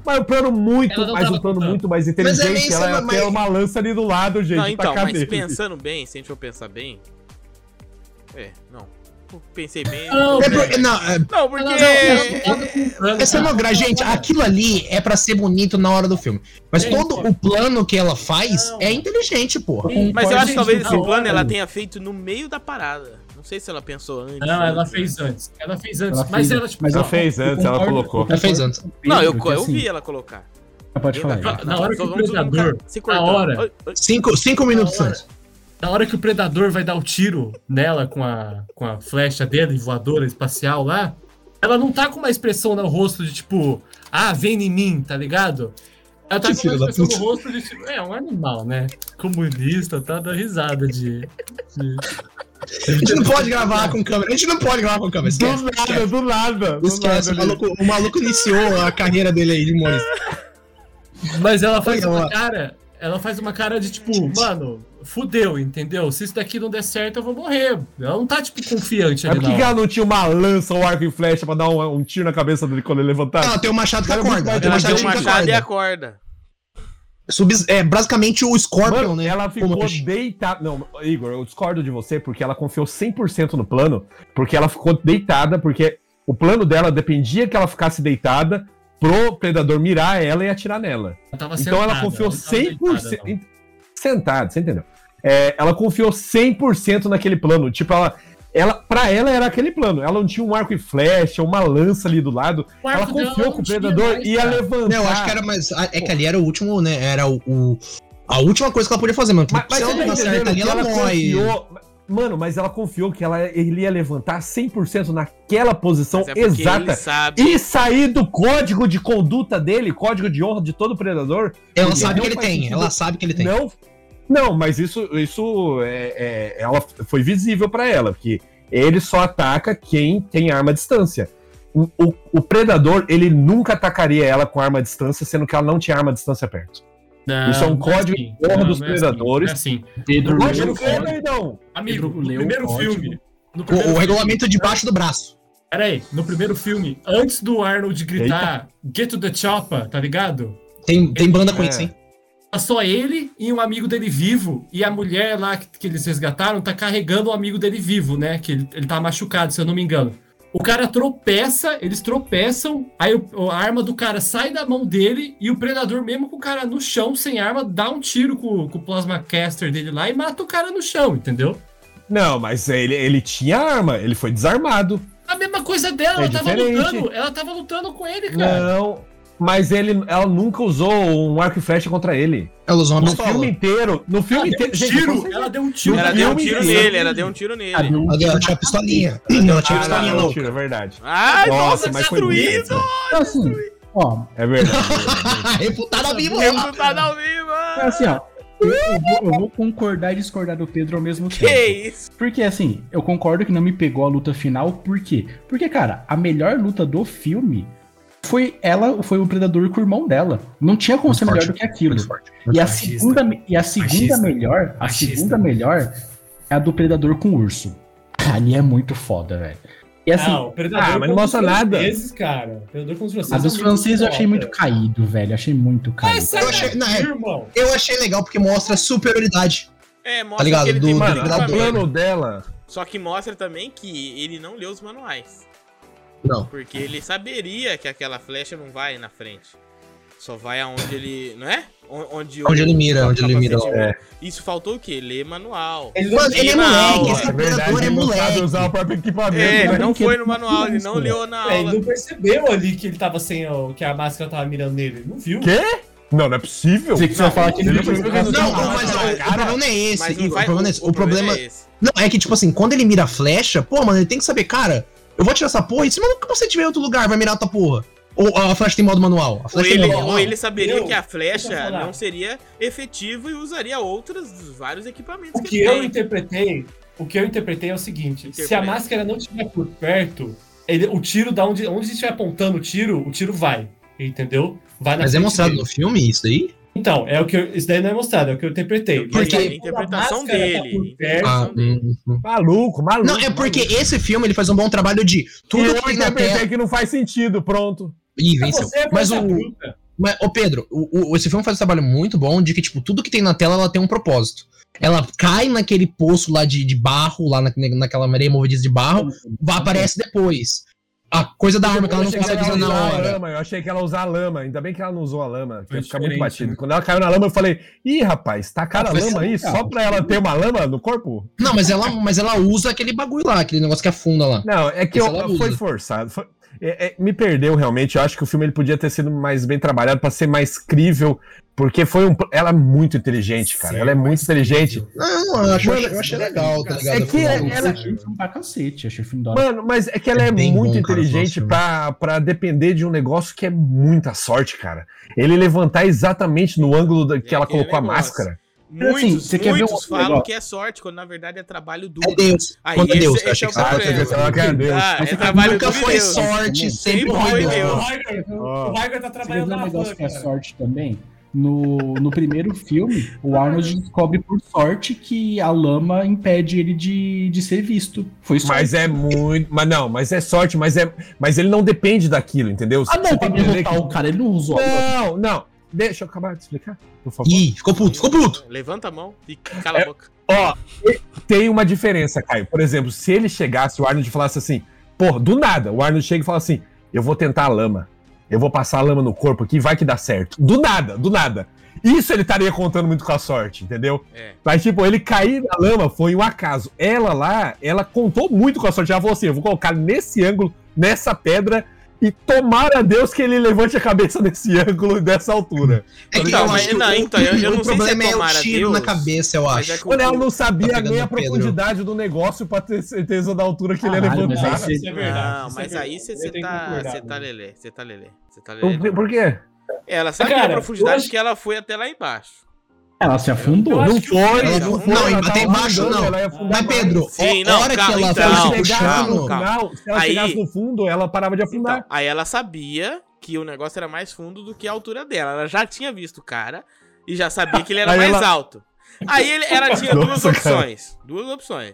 mas um plano muito. Mas um plano muito mais Mas é inteligente. nem ela ia ter uma lança ali do lado, gente. Não, então, mas pensando bem, se a gente for pensar bem. É, não. Pensei bem. Não, É velho. porque, não, é, Não, porque. Não- não é gente, aquilo ali é pra ser bonito na hora do filme. Mas É, todo o plano que ela faz Não. é inteligente, porra. Sim, Mas eu acho que talvez gente, esse na plano ela tenha feito no meio da parada. Não sei se ela pensou antes. Não, ela fez antes. Ela fez antes. Ela mas fez- ela, tipo, mas Ela fez antes, ela colocou. Ela fez antes. Não, eu, eu assim, vi ela colocar. Pode falar. Na- na hora que o predador- cortando. hora-. Cinco, cinco minutos antes. Na hora que o predador vai dar o tiro nela com a, com a flecha dele, voadora espacial lá, ela não tá com uma expressão no rosto de tipo, ah, vem em mim, tá ligado? Ela tá Que com uma expressão no rosto de tipo, é um animal, né? Comunista, tá dando risada de. de- A gente não pode gravar com câmera. A gente não pode gravar com câmera. Do nada, esquece. do nada. do Esquece, o nada ali. maluco, o maluco iniciou a carreira dele aí de humorista. Mas ela faz uma cara. Ela faz uma cara de tipo, mano, fudeu, entendeu? Se isso daqui não der certo, eu vou morrer. Ela não tá, tipo, confiante Mas ali, por que ela não tinha uma lança, um arco e flecha pra dar um, um tiro na cabeça dele quando ele levantar? Ela tem o machado que é acorda. Ela tem o Ela deu machadinho um machado e acorda. Sub- é basicamente o Scorpion, Mano, né? ela ficou deitada. Não, Igor, eu discordo de você porque ela confiou 100% no plano, porque ela ficou deitada, porque o plano dela dependia que ela ficasse deitada pro predador mirar ela e atirar nela. Ela tava Então ela sentada, confiou tava deitada, 100%. não. Sentada, você entendeu? É, ela confiou 100% naquele plano. Tipo, ela, ela. Pra ela era aquele plano. Ela não tinha um arco e flecha, uma lança ali do lado. Ela confiou que o predador mais, ia cara. levantar. Não, eu acho que era mais. É que ali era o último, né? Era o. o- a última coisa que ela podia fazer, mano. Mas, mas se ela tá não entendendo ali, ela, ela morre. confiou. Mano, mas ela confiou que ela, ele ia levantar 100% naquela posição é exata. E sair do código de conduta dele, código de honra de todo predador. Ela sabe que ele tem. sentido. Ela sabe que ele tem. Não, não, mas isso, isso é, é- ela foi visível pra ela, porque ele só ataca quem tem arma à distância. O, o- o predador, ele nunca atacaria ela com arma à distância, sendo que ela não tinha arma à distância perto. Não, Isso é um não código assim, de honra dos não é assim, predadores. é assim. Pedro o crer, código. perdão. Amigo, Pedro no leu primeiro o código. filme. No O, primeiro o filme- regulamento debaixo do braço. Peraí, no primeiro filme, antes do Arnold gritar Get to the chopper, tá ligado? Tem, tem banda com É. isso, hein? Tá só ele e um amigo dele vivo, e a mulher lá que, que eles resgataram tá carregando o amigo dele vivo, né? Que ele, ele tá machucado, se eu não me engano. O cara tropeça, eles tropeçam, aí o- a arma do cara sai da mão dele e o predador, mesmo com o cara no chão, sem arma, dá um tiro com, com o plasma caster dele lá e mata o cara no chão, entendeu? Não, mas ele, ele tinha arma, ele foi desarmado. A mesma coisa dela, É ela tava diferente. lutando, ela tava lutando com ele, cara. Não, mas ele, ela nunca usou um arco e flecha contra ele. Ela usou uma No pistola. filme inteiro, no Ela filme deu um inteiro. gente, tiro, ela deu um tiro. Ela no deu um tiro inteiro. nele, ela deu um tiro nele. Sabe, um- Ela, ela tinha pistolinha. Ela tinha Ah, pistolinha não, louca. tiro, é verdade. Ai, Nossa, nossa, mas foi destruído! Então, assim, ó, É verdade. Reputada ao vivo. Deputado ao vivo! é assim, ó. Eu, eu vou, eu vou concordar e discordar do Pedro ao mesmo Que tempo. isso? Porque, assim, eu concordo que não me pegou a luta final, por quê? Porque, cara, a melhor luta do filme foi ela, foi o Predador com o irmão dela. Não tinha como ser melhor do que aquilo. E a segunda, e a segunda Machista. melhor, a Machista. segunda melhor é a do Predador com o urso. Ali é muito foda, velho. E assim, Ah, o Predador Ah, mas não mostra os nada. franceses, cara. O Predador contra os franceses. a dos é muito franceses eu achei muito caído, velho. Achei muito caído. Mas Eu achei- não, é- irmão. Eu achei legal porque mostra superioridade. É, mostra Tá ligado? que ele Do- tem do muito Mano, o Predador. plano dela. Só que mostra também que ele não leu os manuais. Não. Porque ele saberia que aquela flecha não vai na frente. Só vai aonde ele. Não é? Onde, o- Onde ele mira, onde ele mira. capacete- É. Isso faltou o quê? Ler manual. Mano, ele é moleque, aula. esse É predador é ele não sabe moleque. usar o próprio equipamento. É, ele né? não foi no manual, ele não velho. leu na É, ele aula. não percebeu ali que ele tava sem o. que a máscara tava mirando nele. Ele não viu. Quê? Não, não é possível. Você falar que ele ele não percebeu Não, mas o, problema não é esse. Vai, o problema não é esse. O problema. é esse. Não, é que, tipo assim, quando ele mira a flecha, pô, mano, ele tem que saber, cara, eu vou tirar essa porra, e se maluco você tiver em outro lugar, vai mirar outra porra. Ou a flecha tem modo manual. A Ou flecha tem ele, modo manual. ou ele saberia Eu- que a flecha não seria efetivo e usaria outras dos vários equipamentos O que, que eu tem. interpretei. O que eu interpretei é o seguinte: se a máscara não estiver por perto, ele- o tiro da onde, onde estiver apontando o tiro, o tiro vai. Entendeu? Vai na Mas é mostrado dele. no filme isso aí? Então, é o que eu, isso daí não é mostrado, é o que eu interpretei. Porque a interpretação tá dele. perto, Ah. Maluco, maluco. Não, é porque maluco. esse filme ele faz um bom trabalho de tudo eu que tem na tela. que não faz sentido, pronto. Ih, venceu. É Mas o. bruta. Mas, ô Pedro, o, o- esse filme faz um trabalho muito bom de que, tipo, tudo que tem na tela ela tem um propósito. Ela cai naquele poço lá de, de barro, lá na, naquela areia movediça de barro, vai, aparece depois. A coisa da arma que ela não consegue usar na hora. lama, eu achei que ela usar a lama. Ainda bem que ela não usou a lama, que Foi ia ficar muito batido. né? Quando ela caiu na lama, eu falei, ih, rapaz, tacaram Ah, a lama aí legal. só pra ela ter uma lama no corpo? Não, mas ela, mas ela usa aquele bagulho lá, aquele negócio que afunda lá. Não, é que eu- foi forçado. foi- é- é, me perdeu realmente. Eu acho que o filme ele podia ter sido mais bem trabalhado pra ser mais crível, porque foi um. Ela é muito inteligente, cara. Sim, ela é muito inteligente. Não, eu, acho, Mano, eu achei legal, tá ligado? é que Eu- ela- Eu achei o filme pra cacete, achei o filme da hora. Mano, mas é que ela É é, muito bom, inteligente pra depender de um negócio que é muita sorte, cara. Ele levantar exatamente no ângulo da, que É ela colocou a máscara. Muitos, Assim, você quer ver muitos um falam negócio? que é sorte, quando na verdade é trabalho duro. É Deus. Aí, Quando é esse- Deus, esse achei é que o você problema. tava Você quer Deus. Ah, é trabalho Nunca foi Deus. sorte, sempre Sempre foi Deus. Deus. O Raigor tá trabalhando ver um na negócio que é sorte também? No, no primeiro filme, o Arnold descobre por sorte que a lama impede ele de, de ser visto. Foi sorte. Mas é muito. Mas não, mas é sorte, mas é. Mas ele não depende daquilo, entendeu? Ah, não, Você pra tem que derrotar o cara, ele não usou. Não, não. Deixa eu acabar de explicar, por favor. Ih, ficou puto, ficou puto. Levanta a mão e cala É. a boca. Ó, tem uma diferença, Caio. Por exemplo, se ele chegasse, o Arnold falasse assim, pô, do nada, o Arnold chega e fala assim: eu vou tentar a lama. Eu vou passar a lama no corpo aqui, vai que dá certo. Do nada, do nada. Isso ele estaria contando muito com a sorte, entendeu? É. Mas, tipo, ele cair na lama foi um acaso. Ela lá, ela contou muito com a sorte. Ela falou assim: eu vou colocar nesse ângulo, nessa pedra, e tomara a Deus que ele levante a cabeça nesse ângulo, dessa altura. É que Então, eu mas- não, o- então, eu- eu o não sei se é é o tomara tiro Deus, na cabeça, eu mas acho. é que o- não sabia Tá nem a no Pedro. profundidade do negócio pra ter certeza da altura que ele ia mas levantar. aí Isso é verdade. Não, é mas aí você tá, você tá lelê, você tá lelê, você tá Por, lelê. por quê? Ela sabia Cara, a profundidade acho- que ela foi até lá embaixo. Ela se afundou. Não foi, ela não foi. não, ela embaixo não. ela Mas, Pedro. Sim, a não, hora calma, que ela então, foi se se ela chegasse puxando. no final, se ela Aí- chegasse no fundo, ela parava de afundar. Então, aí ela sabia que o negócio era mais fundo do que a altura dela. Ela já tinha visto o cara e já sabia que ele era Aí mais ela- alto. Aí ele, ela tinha duas Nossa, cara. opções. Duas opções.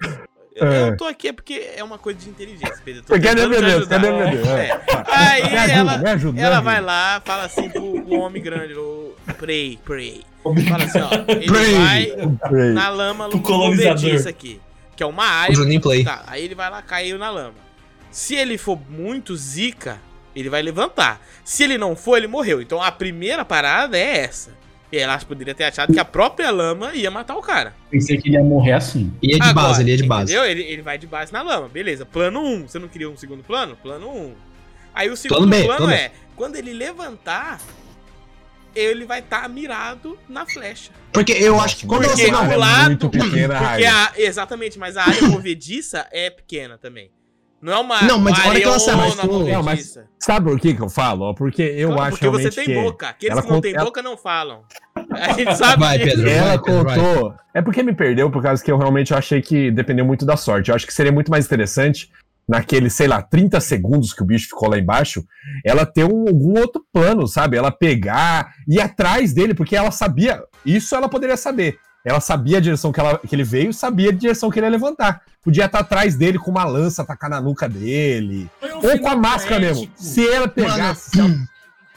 Eu, É. eu tô aqui é porque é uma coisa de inteligência, Pedro. Eu tô Você quer tentando te defender, quer ajudar. defender. É. é. Aí Me ajuda, ela, me ajuda, me ela ajuda. vai lá, fala assim pro, pro homem grande, o Prey, Prey. Fala assim, ó, ele vai na lama movediça aqui, que é uma área. Tá, aí ele vai lá, caiu na lama. Se ele for muito zica, ele vai levantar. Se ele não for, ele morreu. Então a primeira parada é essa. E ela poderia ter achado que a própria lama ia matar o cara. Pensei que ele ia morrer assim. E é de Agora, base, ele é de base. Entendeu? Ele, ele vai de base na lama. Beleza. Plano 1. Você não queria um segundo plano? Plano 1. Aí o segundo Plano B, plano é, quando ele levantar, ele vai estar mirado na flecha. Porque eu acho que quando Porque você o não. lado- é muito pequena a Porque área. a, exatamente, mas a área movediça é pequena também. Não é uma Não, mas a hora que ela sai, areona tu- não, mas movediça. Sabe por que que eu falo? Porque eu Claro, acho porque você realmente tem que boca. Aqueles ela que não ela- boca não falam. A gente sabe Vai. Pedro. ela vai, Pedro, vai. contou. É porque me perdeu, por causa que eu realmente achei que dependeu muito da sorte. Eu acho que seria muito mais interessante, naqueles, sei lá, 30 segundos que o bicho ficou lá embaixo, ela ter um- algum outro plano, sabe? Ela pegar, ir atrás dele, porque ela sabia. Isso ela poderia saber. Ela sabia a direção que, ela- que ele veio, sabia a direção que ele ia levantar. Podia estar atrás dele com uma lança, tacar na nuca dele. Um Ou com a máscara mesmo. Se ela pegasse. se ela-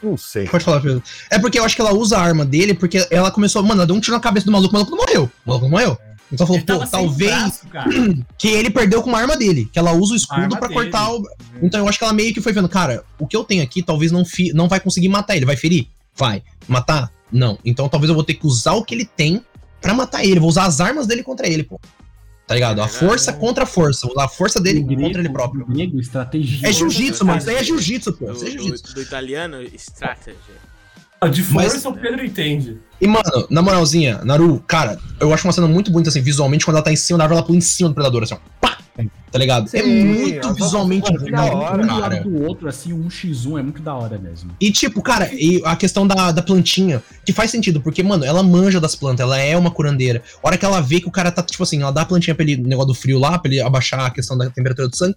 Não sei. Pode falar, Pedro. É porque eu acho que ela usa a arma dele, porque ela começou, mano, ela deu um tiro na cabeça do maluco, o maluco não morreu. O maluco não morreu. Então falou, Ele pô, talvez braço, cara. que ele perdeu com uma arma dele, que ela usa o A escudo dele. cortar o. Então eu acho que ela meio que foi vendo, cara, o que eu tenho aqui talvez não, fi... não vai conseguir matar ele. Vai ferir? Vai. Matar? Não. Então talvez eu vou ter que usar o que ele tem pra matar ele. Vou usar as armas dele contra ele, pô. Tá ligado? A É, força é. contra a força. A força dele grego- contra ele próprio. grego, estratégia. É jiu-jitsu, mano. Isso aí é jiu-jitsu, pô. Do, Isso é do, jiu-jitsu. do italiano, strategy. De Mas- força o Pedro entende. E, mano, na moralzinha, Naru, cara, eu acho uma cena muito bonita, assim, visualmente, quando ela tá em cima da árvore, ela pula em cima do predador, assim, ó. Pá! Tá ligado? é Sim, muito ela tá- visualmente da hora, um do cara. lado do outro, assim, um x1 é muito da hora mesmo. E, tipo, cara, e a questão da, da plantinha, que faz sentido, porque, mano, ela manja das plantas, ela é uma curandeira. A hora que ela vê que o cara tá, tipo assim, ela dá a plantinha pra ele, negócio do frio lá, pra ele abaixar a questão da temperatura do sangue.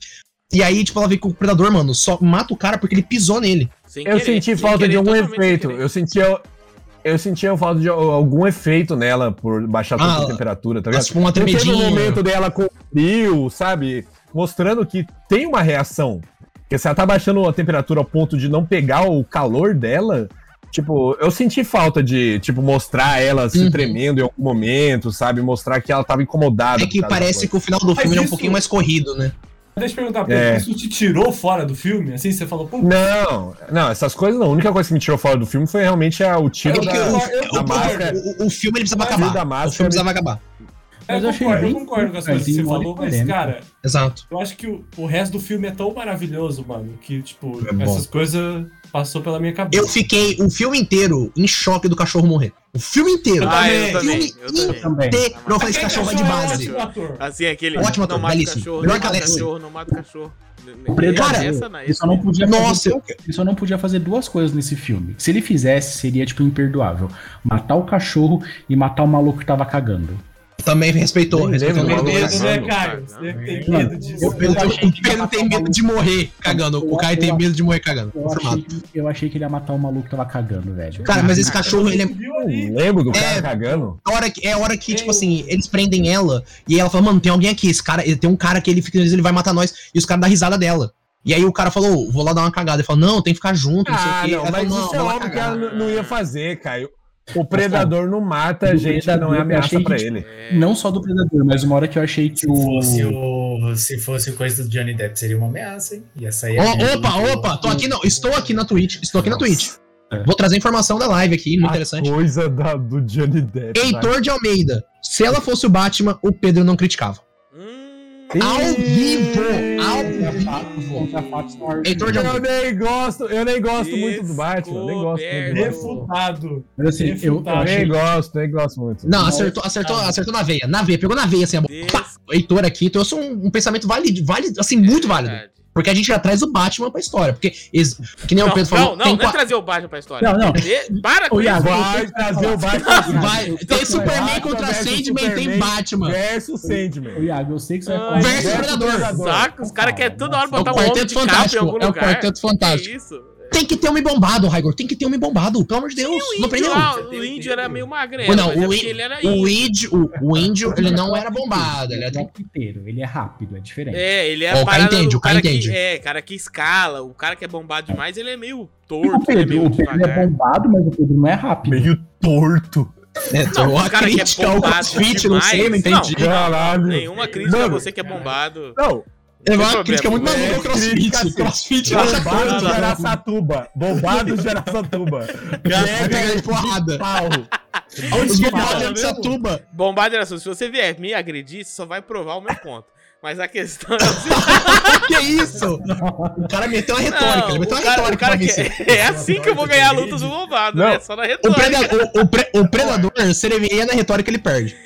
E aí, tipo, ela vê que o predador, mano, só mata o cara porque ele pisou nele. Sem Eu querer, senti falta querer, de algum efeito. Eu senti. Eu, eu sentia falta de algum efeito nela por baixar tanto Ah, a temperatura, tá Mas, ligado? tipo, uma Não teve um tremidinha. momento dela com frio, sabe? Mostrando que tem uma reação. Porque se ela tá baixando a temperatura ao ponto de não pegar o calor dela, tipo, eu senti falta de, tipo, mostrar ela se Uhum. tremendo em algum momento, sabe? Mostrar que ela tava incomodada. É que parece que o final do Mas filme é um pouquinho mais corrido, né? Deixa eu perguntar, Pedro, É. isso te tirou fora do filme? Assim, você falou, pô, Não, não, essas coisas não. A única coisa que me tirou fora do filme foi realmente a, o É tiro porque da, o, da o- máscara. o- o- filme ele precisava acabar. da o filme precisava acabar. eu Mas eu achei concordo, eu bem concordo com as coisas que você falou, mas, polêmico. cara, Exato. eu acho que o, o resto do filme é tão maravilhoso, mano, que, tipo, É essas coisas passou pela minha cabeça. Eu fiquei o filme inteiro em choque do cachorro morrer. O filme inteiro. Ah, eu também, também, filme eu também. Também. inteiro. Eu falei, esse cachorro vai de é base. ótimo ator. Assim, aquele. Ótimo ator, não mata o belíssimo. cachorro, Melhor não o cachorro, não mata o cachorro. Essa não, Ele só não podia Nossa, fazer, ele só não podia fazer duas coisas nesse filme. Se ele fizesse, seria, tipo, imperdoável. Matar o cachorro e matar o maluco que tava cagando. Também respeitou. Respeitou o medo, Pedro. né. Caio? Você tem medo disso. O Pedro, tem medo de morrer cagando. O Caio tem medo de morrer cagando. Eu achei, que, ele ia matar o maluco que tava cagando, velho. Cara, mas esse cachorro, ele é. Lembro do cara É. cagando. A hora que, é a hora que, tipo assim, eles prendem ela e ela fala, mano, tem alguém aqui, esse cara, tem um cara que ele fica, ele vai matar nós, e os caras dão risada dela. E aí o cara falou, vou lá dar uma cagada. Ele falou, não, tem que ficar junto, não sei o Ah, quê. não, mas falou, isso é óbvio que ela não ia fazer, Caio. O predador não mata O gente que não é predador, ameaça pra que- ele. Não só do Predador, mas uma hora que eu achei que Se o. fosse, o, se fosse coisa do Johnny Depp, seria uma ameaça, hein? Ia sair. Ó, aqui. opa, opa, tô aqui, não, estou aqui na Twitch, estou aqui na Nossa. Twitch. É. Vou trazer informação da live aqui, muito interessante. Coisa da- do Johnny Depp. Heitor de Almeida, se ela fosse o Batman, o Pedro não criticava. Ao vivo, ao vivo. Heitor de Eu nem gosto, eu nem gosto muito do Batman. Nem gosto muito do Batman. Refutado. Mas assim, eu. Nem gosto, nem gosto muito. Não, acertou, acertou, acertou na veia, na veia, pegou na veia, assim, a Heitor aqui trouxe um, um pensamento válido, válido, assim, muito válido. Porque a gente já traz o Batman pra história. Porque, ex- que nem o Não, Pedro não, falou, não, tem não é qua- trazer o Batman pra história. Não, não. De- Para com isso. Iago, Vai trazer o Batman vai, tem Superman Batman contra Sandman, tem Batman. versus Sandman. Iago, eu sei que você vai falar. Versus Predador. Saco, os caras querem toda hora É o botar um homem Quarteto de capa em Fantástico. algum É o lugar. Quarteto Fantástico. Que isso? Tem que ter homem bombado, Raigor. Tem que ter homem bombado, pelo amor de Deus. O não índio, prendeu. lá, o índio era meio magrelo, Não, é o í- ele era O índio. o, o índio, ele não era bombado. Ele Ele é era... inteiro, ele é rápido, é diferente. É, ele é a o cara entende, o cara que, entende. é, cara que escala, o cara que é bombado demais, ele é meio o torto, ele é Pedro, meio o Pedro é bombado, mas o Pedro não é rápido. Meio torto. É, Não, uma cara que é crítica ao CrossFit, não sei, não entendi. Não, Caralho. Nenhuma crítica a você que é bombado. Não, É uma problema, crítica muito é maluca ao crítica, CrossFit. assim. CrossFit acha bombado tanto. de Araçatuba. Bombado de Araçatuba. Vai pegar de porrada. Pau. Os que bombados de Satuba. Bombado era assim, se você vier me agredir, você só vai provar o meu ponto. Mas a questão é assim, Que isso? O cara meteu uma retórica. não, Ele o meteu uma cara, o retórica cara pra que, vencer. é assim que eu vou ganhar a luta do bombado, Não. né? Só na O, retórica. predador, o, pre- o predador, se ele vier na retórica, ele perde.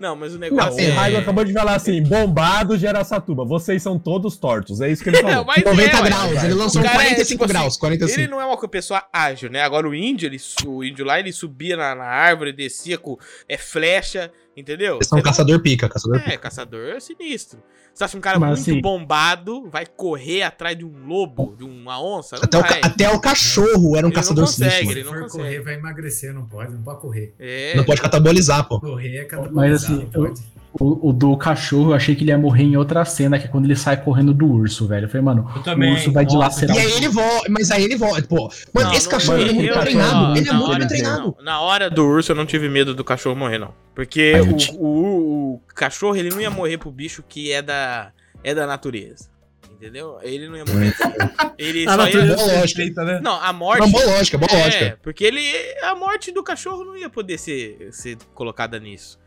Não, mas o Não, negócio o Raigo é... acabou de falar assim: bombado de Araçatuba. Vocês são todos tortos. É isso que ele falou. mas 90 é, ué. graus. Ele lançou O cara é, 45 tipo assim, graus. 45. Ele não é uma pessoa ágil, né? Agora o índio, ele, o índio lá, ele subia na, na árvore, descia com é, flecha, entendeu? Eles são Você não- caçador pica, caçador pica. É, caçador é sinistro. Você acha um cara Mas, muito assim- bombado, vai correr atrás de um lobo, de uma onça? Não Até o, ca- até o cachorro era um Ele não caçador consegue, sinistro. ele Se mano. for não consegue. correr, vai emagrecer, não pode, não pode correr. É. Não pode catabolizar, pô. Correr é cada Mas, assim, eu- O, o do cachorro, eu achei que ele ia morrer em outra cena, que é quando ele sai correndo do urso, velho. Eu falei, mano, Eu também. o urso vai Nossa, dilacerar. E aí ele volta, mas aí ele volta. Pô, mano, Não, esse não, cachorro ele é muito treinado. Ele é na muito bem treinado. não, Na hora do urso eu não tive medo do cachorro morrer, não. Porque o, te- o- o cachorro ele não ia morrer pro bicho que é da, é da natureza. Entendeu? Ele não ia morrer. Ele A só natureza ia. Boa lógica. respeita, né? Não, a morte. Não, boa lógica, boa é, lógica. porque ele. A morte do cachorro não ia poder ser, ser colocada nisso.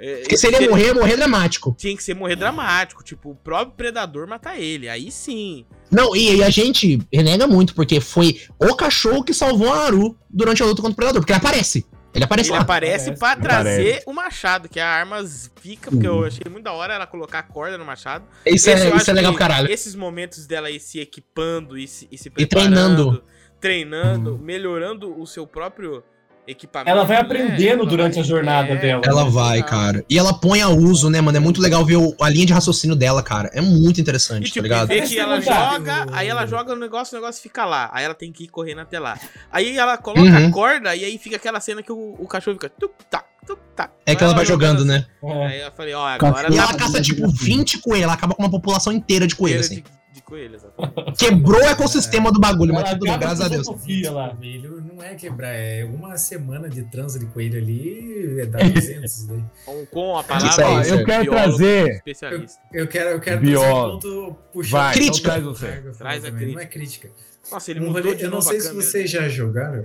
É, Porque se ele ia morrer, ia morrer dramático. Tinha que ser morrer dramático. Tipo, o próprio predador matar ele. Aí sim. Não, e, e a gente renega muito, porque foi o cachorro que salvou a Naru durante a luta contra o Predador. Porque ele aparece. Ele aparece Ele lá. aparece Aparece, pra aparece. trazer o machado, que a arma fica, porque eu achei muito da hora ela colocar a corda no machado. Isso, Esse é, isso é legal pra caralho. Esses momentos dela aí se equipando e se, e se E treinando. treinando, melhorando o seu próprio equipamento. Ela vai né? aprendendo Ela durante vai- a jornada dela. Ela vai, cara. E ela põe a uso, né, mano? É muito legal ver o- a linha de raciocínio dela, cara. É muito E interessante, tá tipo, ligado? vê que ela joga, aí ela joga no negócio, o negócio fica lá. Aí ela tem que ir correndo até lá. Aí ela coloca Uhum. a corda e aí fica aquela cena que o, o cachorro fica tuc, tac, tuc, tac. É que ela vai jogando, né? É. Aí eu falei, ó, agora E tá ela caça, tipo, 20 coelhos. Ela acaba com uma população inteira de coelhos, assim. de coelho, exatamente. Quebrou o ecossistema do bagulho, mas tudo bem, graças a Deus. lá. Coelho não é quebrar, é uma semana de transa de coelho ali, é dar 200 daí. Com, com a Isso palavra aí, Ó, isso eu aí. quero trazer. especialista. Eu quero, eu quero Biólogo. trazer um ponto puxando Vai, então Crítica. traz o você. Raga falou Traz a também, Não é crítica. Nossa, ele Um mudou rolê- de eu não sei se vocês já jogaram.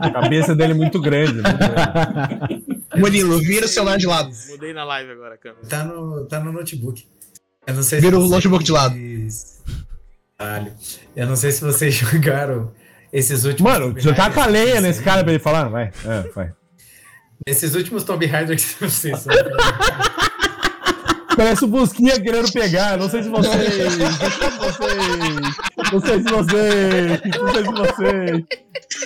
A cabeça dele é muito grande. muito grande. Murilo, vira o celular de lado. Mudei na live agora câmera. Tá no, tá no notebook. Eu não sei Vira o vocês- notebook de lado. Caralho. Eu não sei se vocês jogaram esses últimos. Mano, você tá com a lenha que nesse cara pra ele falar? Vai. É, vai. Esses últimos Tomb Raider que vocês são. Parece o Busquinha querendo pegar. Não sei se vocês. Não sei se vocês. Não sei se vocês. Não sei se vocês.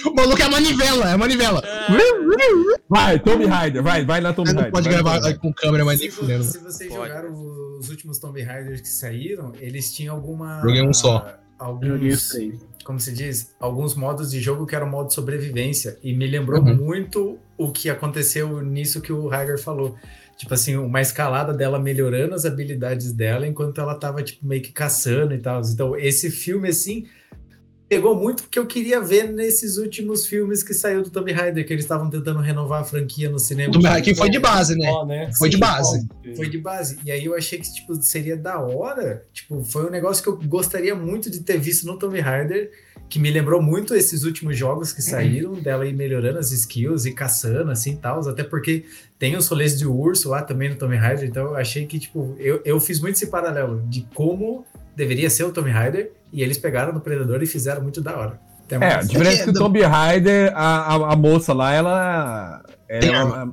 O maluco é a manivela, é a manivela. Vai, Tomb Raider, vai, vai na Tomb Raider. não pode vai gravar Raider. com câmera, mas se, vo- fudendo. se vocês Pode. jogaram os últimos Tomb Raiders que saíram, eles tinham alguma. Joguei um só. Alguns, como se diz, alguns modos de jogo que eram modo de sobrevivência. E me lembrou Uhum. muito o que aconteceu nisso que o Hager falou. Tipo assim, uma escalada dela melhorando as habilidades dela enquanto ela tava, tipo, meio que caçando e tal. Então, esse filme, assim, pegou muito o que eu queria ver nesses últimos filmes que saiu do Tomb Raider, que eles estavam tentando renovar a franquia no cinema. Tomb Raider que foi de base, né? Né? Foi de Sim, base. Foi de base. E aí eu achei que, tipo, seria da hora. Tipo, foi um negócio que eu gostaria muito de ter visto no Tomb Raider, que me lembrou muito esses últimos jogos que saíram, dela ir melhorando as skills e caçando, assim, tal. Até porque tem os rolês de urso lá também no Tomb Raider, então eu achei que, tipo, eu, eu fiz muito esse paralelo de como deveria ser o Tomb Raider, e eles pegaram no Predador e fizeram muito da hora. Até É, a mais. diferença é que o Tomb Raider, a, a, a moça lá, ela. Tem Ela,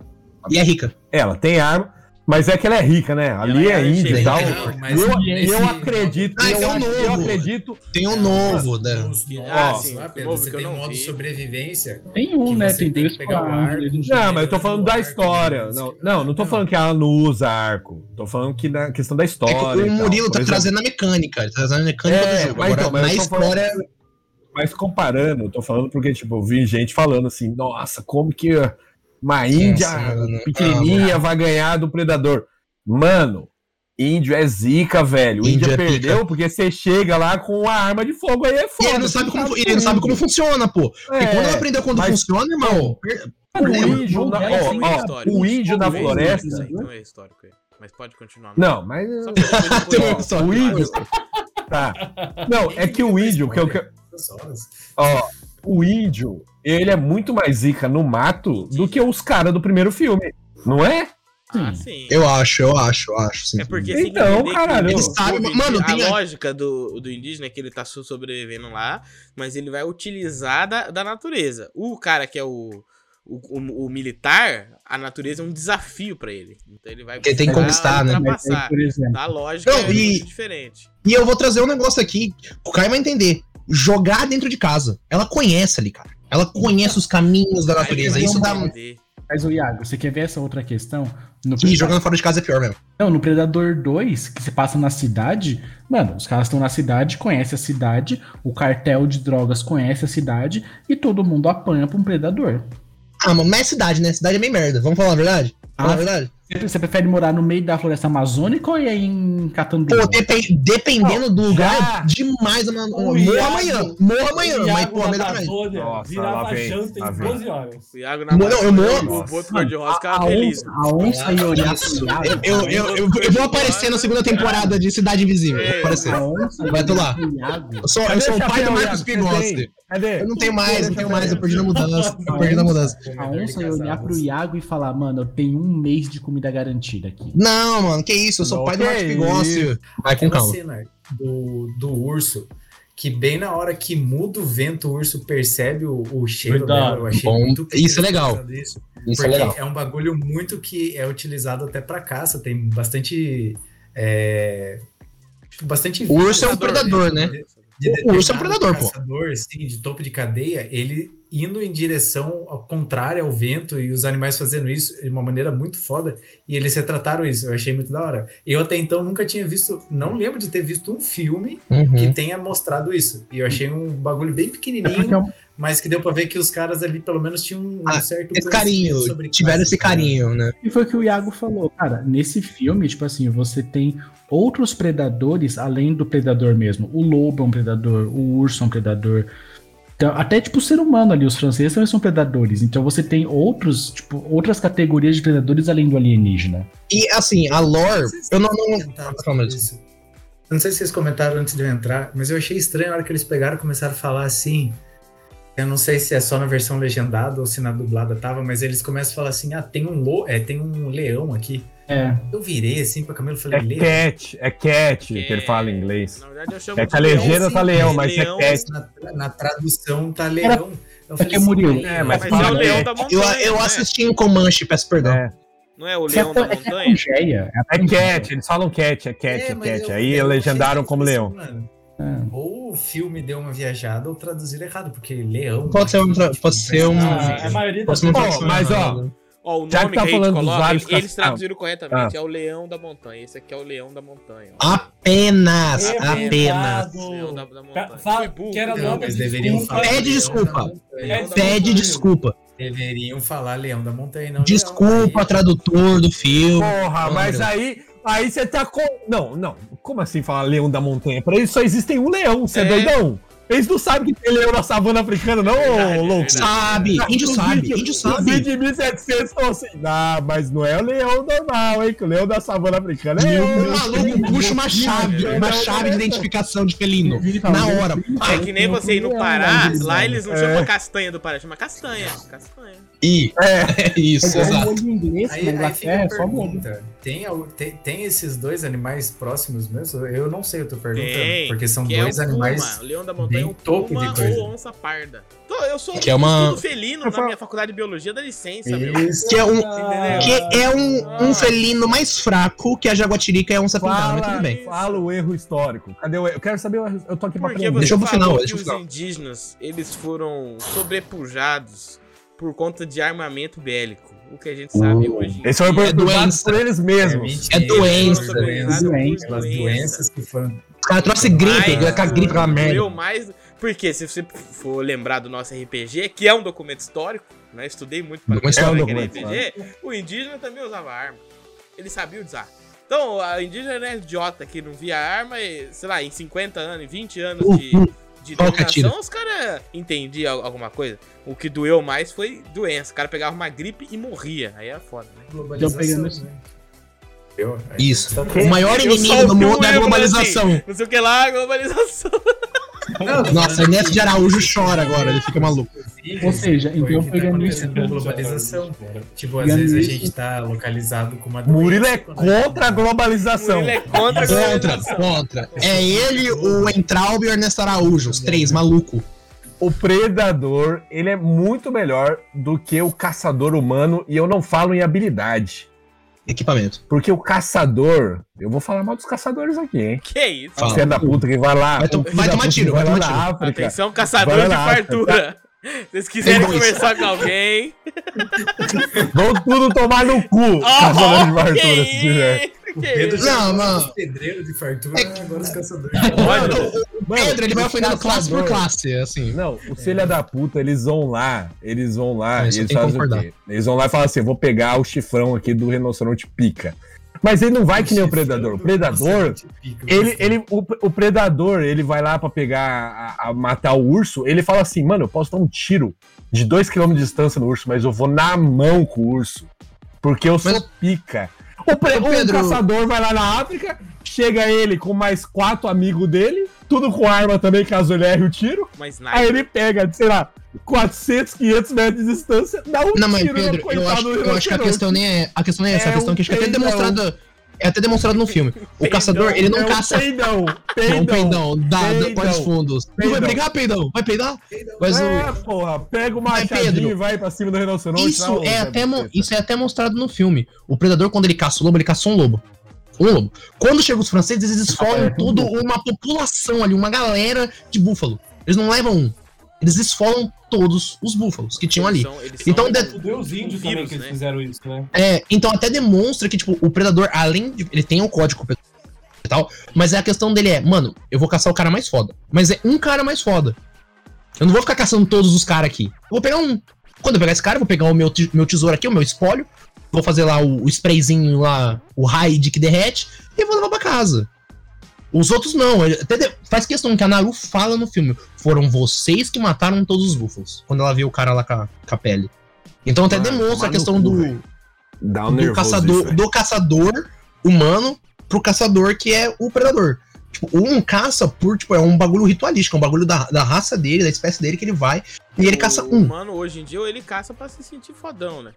E é rica. ela tem arma, mas é que ela é rica, né? Ali ela é é índia e tal. de Não, mas Eu, esse- eu acredito, Ah, eu, tem um acho- eu novo. acredito. Tem um novo, né? Ah, sim, lá, Pedro, novo você tem não modo vi. sobrevivência. Tem um, né? Tem dois que pegar o arco. Não, mas eu tô falando da Arco, história. né? Não, não, não tô falando que ela não usa arco. Tô falando que na questão da É história. que o. Murilo tá trazendo a mecânica, ele tá trazendo a mecânica É, do jogo. mas Agora, então, mas na falando- história, Mas comparando, eu tô falando porque, tipo, eu vi gente falando assim, nossa, como que uma índia mano. pequenininha vai ganhar do predador? Mano, índio é zica, velho. O Índio índio é perdeu porque você chega lá com a arma de fogo aí é e foda. ele não sabe como, tá e ele não sabe como funciona, pô. É, e quando ele aprendeu quando mas- funciona, irmão, o índio, na, ó, ó, é o índio na é floresta. isso aí, Não é histórico, é. mas pode continuar. Não, mas. Só. O índio. Tá. Não, é que o índio, que eu, que, ó, o índio, ele é muito mais zica no mato do que os caras do primeiro filme. Não é? Ah, sim. Eu acho, eu acho, eu acho. Sim. É porque que Então, caralho. Ele sabe, mano, a tem a- lógica do, do indígena é que ele tá so- sobrevivendo lá, mas ele vai utilizar da, da natureza. O cara que é o, o, o- o militar, a natureza é um desafio pra ele. Então ele vai Porque tem que conquistar, né? ultrapassar. Por exemplo. A lógica Não, é e- muito diferente. E eu vou trazer um negócio aqui, o Caio vai entender. Jogar dentro de casa. Ela conhece ali, cara. Ela conhece os caminhos da natureza. Isso dá. Mas, ô Iago, você quer ver essa outra questão? No E jogando fora de casa é pior mesmo. Não, no Predador 2, que se passa na cidade, mano, os caras estão na cidade, conhecem a cidade, o cartel de drogas conhece a cidade e todo mundo apanha pra um predador. Ah, mano, mas é cidade, né? Cidade é meio merda. Vamos falar a verdade? Ah, a verdade? Você prefere morar no meio da floresta amazônica ou aí em Catanduva? Pô, depen- dependendo do lugar, já- é demais. O Morra amanhã. Morra amanhã, O mas pô, melhor também. Amazônia Nossa, virava janta em vem. 12 horas. O Iago na Não, eu morro- o boto cor-de-rosa ficava feliz. onça, a onça pro Iago. Eu, eu, eu, eu vou aparecer na segunda temporada de Cidade Invisível. Vou aparecer. A onça ia Vai tu lá. Eu sou, eu sou o pai do Marcos Pigossi. Eu não tenho mais, eu não tenho mais. Eu perdi na mudança. Eu perdi na mudança. A onça ia olhar pro Iago e falar, mano, eu tenho um mês de comida garantida aqui. Não, mano, que isso? Eu sou o pai do Não, Marcos que Pigossi. Vai com calma. cena do, do urso, que bem na hora que muda o vento, o urso percebe o, o cheiro Verdade. dela. Eu achei Bom, muito isso é legal. Isso, Isso é porque legal. é um bagulho muito que é utilizado até pra caça. Tem bastante. É, bastante O urso é um predador, né? De O urso é um predador, pô. caçador, sim, de topo de cadeia, ele indo em direção ao contrário ao vento e os animais fazendo isso de uma maneira muito foda e eles retrataram isso. Eu achei muito da hora. Eu até então nunca tinha visto, não lembro de ter visto um filme Uhum. que tenha mostrado isso. E eu achei um bagulho bem É é pequenininho, um- mas que deu pra ver que os caras ali pelo menos tinham um Ah, certo Esse carinho, sobre tiveram esse carinho, né? E foi o que o Iago falou, cara. Nesse filme, tipo assim, você tem outros predadores além do predador mesmo. O lobo é um predador, o urso é um predador. Então, até tipo o ser humano ali, os franceses também são predadores. Então você tem outros, tipo, outras categorias de predadores além do alienígena. E assim, a lore, eu não. não. Eu Não sei se vocês comentaram antes de eu entrar, mas eu achei estranho a hora que eles pegaram e começaram a falar assim. Eu não sei se é só na versão legendada ou se na dublada tava, mas eles começam a falar assim: ah, tem um, lo é, tem um leão aqui. É. Eu virei assim pra Camilo e falei: É leão? cat, é cat que ele fala em inglês. Na verdade, eu chamo É que a legenda tá leão, mas é leão, cat. Na, na tradução tá leão. Eu É que Murilo- leão. É, mas Mas fala é o leão da eu, montanha. eu não é? assisti em Comanche, peço perdão. É, Não é o é leão da é é montanha? É é cat, eles falam cat, é cat, é, cat. eu- Aí eu legendaram como leão. mano, É. Ou o filme deu uma viajada ou traduziram errado, porque leão. Pode ser um pode ser um- Ah, a maioria das tradução mas, ó, errada. Ó, o Já que nome tá que, a gente falando dos coloca, vários eles, eles traduziram corretamente, Ah. é o leão da montanha. Esse aqui é o leão da montanha. ó. Apenas, É apenas. verdade. Leão da, da Ca- montanha. fala Fui burro. que era Não, mas deveriam falar. Pede desculpa. Pede desculpa. Deveriam falar leão da montanha, não Desculpa, leão. tradutor do filme. Porra, mas aí, aí você tá com. Não, não. Como assim falar leão da montanha? Pra eles só existem um leão, você é, É. doidão? Eles não sabem que tem leão na savana africana, não, Verdade, louco? verdade. Sabe, índio Os sabe, índio Os sabe. vídeos de 1700 estão assim. Ah, mas não é o leão normal, hein? Que o leão da savana africana é o maluco puxa uma chave, uma chave de identificação de felino. Na hora. É que nem você ir no Pará, lá eles não É. chamam castanha do Pará, chama castanha. Castanha. E é isso, É exato. molho inglês, Aí, aí fica é só molho. pergunta: tem, tem, tem esses dois animais próximos mesmo? Eu não sei, eu tô perguntando. Tem, porque são é dois o animais. puma. O leão da montanha é bem o topo de coisa. ou onça parda. Então, eu sou Que é uma- estudo felino na minha faculdade de biologia, dá licença, meu. Isso. Que é um, Entendeu? que é um, um felino mais fraco que a jaguatirica é a onça pintada, mas Fala, tudo bem. fala o erro histórico. Cadê o erro? Eu quero saber o erro. Eu tô aqui pra aprender. Deixa eu pro final, deixa eu os pro final. indígenas, eles foram sobrepujados por conta de armamento bélico. O que a gente sabe hoje. em Eles foram dia. perturbados doença. por eles mesmos. mentira, É doença. sobrepujados Doença. pelas doenças que foram. Caras trouxeram gripe, Mas, aquela gripe, aquela merda. doeu mais. Porque se você for lembrar do nosso RPG, que é um documento histórico, né? Estudei muito para Documento É um RPG, o indígena também usava arma. Ele sabia usar. Então, a indígena não é idiota que não via arma e, sei lá, em 50 anos, em 20 anos Uh, de, uh, de atira? dominação, os caras entendiam al- alguma coisa. O que doeu mais foi doença. O cara pegava uma gripe e morria. Aí era foda, né? Globalização, né? Eu- aí- Isso. O maior inimigo do mundo é a globalização. assim, não sei o que lá, globalização. Não, Nossa, Ernesto de Araújo chora agora, ele fica maluco. Ou seja, então o que tá pegando isso- acontecendo com a globalização. Tipo, às vezes a gente tá localizado com uma doença. Murilo é contra a globalização. Ele é contra a Contra, globalização. contra. É ele, o Entraub e o Ernesto Araújo, os três, maluco. O predador, ele é muito melhor do que o caçador humano, e eu não falo em habilidade. Equipamento. Porque o caçador, eu vou falar mal dos caçadores aqui, hein? Que isso? Fala. Filha da puta que vai lá. Vai to- vai tomar tiro, vai tomar tiro. África. Atenção, caçador Vai de lá, fartura. Se vocês quiserem Tem dois. conversar com alguém. Vão tudo tomar no cu. caçador de Oh, fartura, se tiver. Não, mano. dos pedreiros de fartura, agora os caçadores. Olha, O Pedro, ele vai os ofendendo classe por classe, assim. Não, o filha da puta, eles vão lá, eles vão lá, Ah, e eles fazem o quê? Eles vão lá e falam assim, eu vou pegar o chifrão aqui do rinoceronte pica. Mas ele não vai que nem o predador. O predador, ele, ele, o, o predador, ele vai lá pra pegar, a, a matar o urso, ele fala assim, mano, eu posso dar um tiro de 2km de distância no urso, mas eu vou na mão com o urso, porque eu sou Mas- pica. O, pre- o Pedro- caçador vai lá na África, chega ele com mais quatro amigos dele, tudo com arma também, caso ele erre o tiro, Mas Aí ele pega, sei lá, 400, 500 metros de distância, dá um Não, mas tiro Pedro, no eu acho, eu acho que a questão nem é. A questão nem é essa, É a questão um que acho que é até peidão. demonstrada. É até demonstrado no filme. O Peidão. caçador, ele não é um caça. Peidão, Não, peidão. peidão, dá, dá Peidão. quais fundos. Tu vai Peidão. brigar, peidão? Vai peidar? Mas é, o. porra, pega o machadinho Pedro, e vai pra cima do rinoceronte. Isso não, é, até, mo- isso é até mostrado no filme. O predador, quando ele caça o lobo, ele caça um lobo. Um lobo. Quando chegam os franceses, eles esfolam é, toda um uma população ali, uma galera de búfalo. Eles não levam um. Eles esfolam todos os búfalos que tinham ali. Eles são- eles Então, são de- os índios também vírus, que eles né? fizeram isso, né? É, então até demonstra que, tipo, o predador, além de. Ele tem o código e tal, mas a questão dele é, mano, eu vou caçar o cara mais foda. Mas é um cara mais foda. Eu não vou ficar caçando todos os caras aqui. Eu vou pegar um. Quando eu pegar esse cara, eu vou pegar o meu, meu tesouro aqui, o meu espólio. Vou fazer lá o, o sprayzinho lá, o raid que derrete, e vou levar pra casa. Os outros não. Ele até de- faz questão que a Naru fala no filme. Foram vocês que mataram todos os búfalos. Quando ela viu o cara lá com a, com a pele. Então até Mano, demonstra a questão cu, do. Dá um do nervoso caçador, isso, do caçador humano pro caçador que é o predador. Tipo, um caça por, tipo, é um bagulho ritualístico, é um bagulho da, da raça dele, da espécie dele que ele vai e ele caça o um. humano hoje em dia, ele caça pra se sentir fodão, né?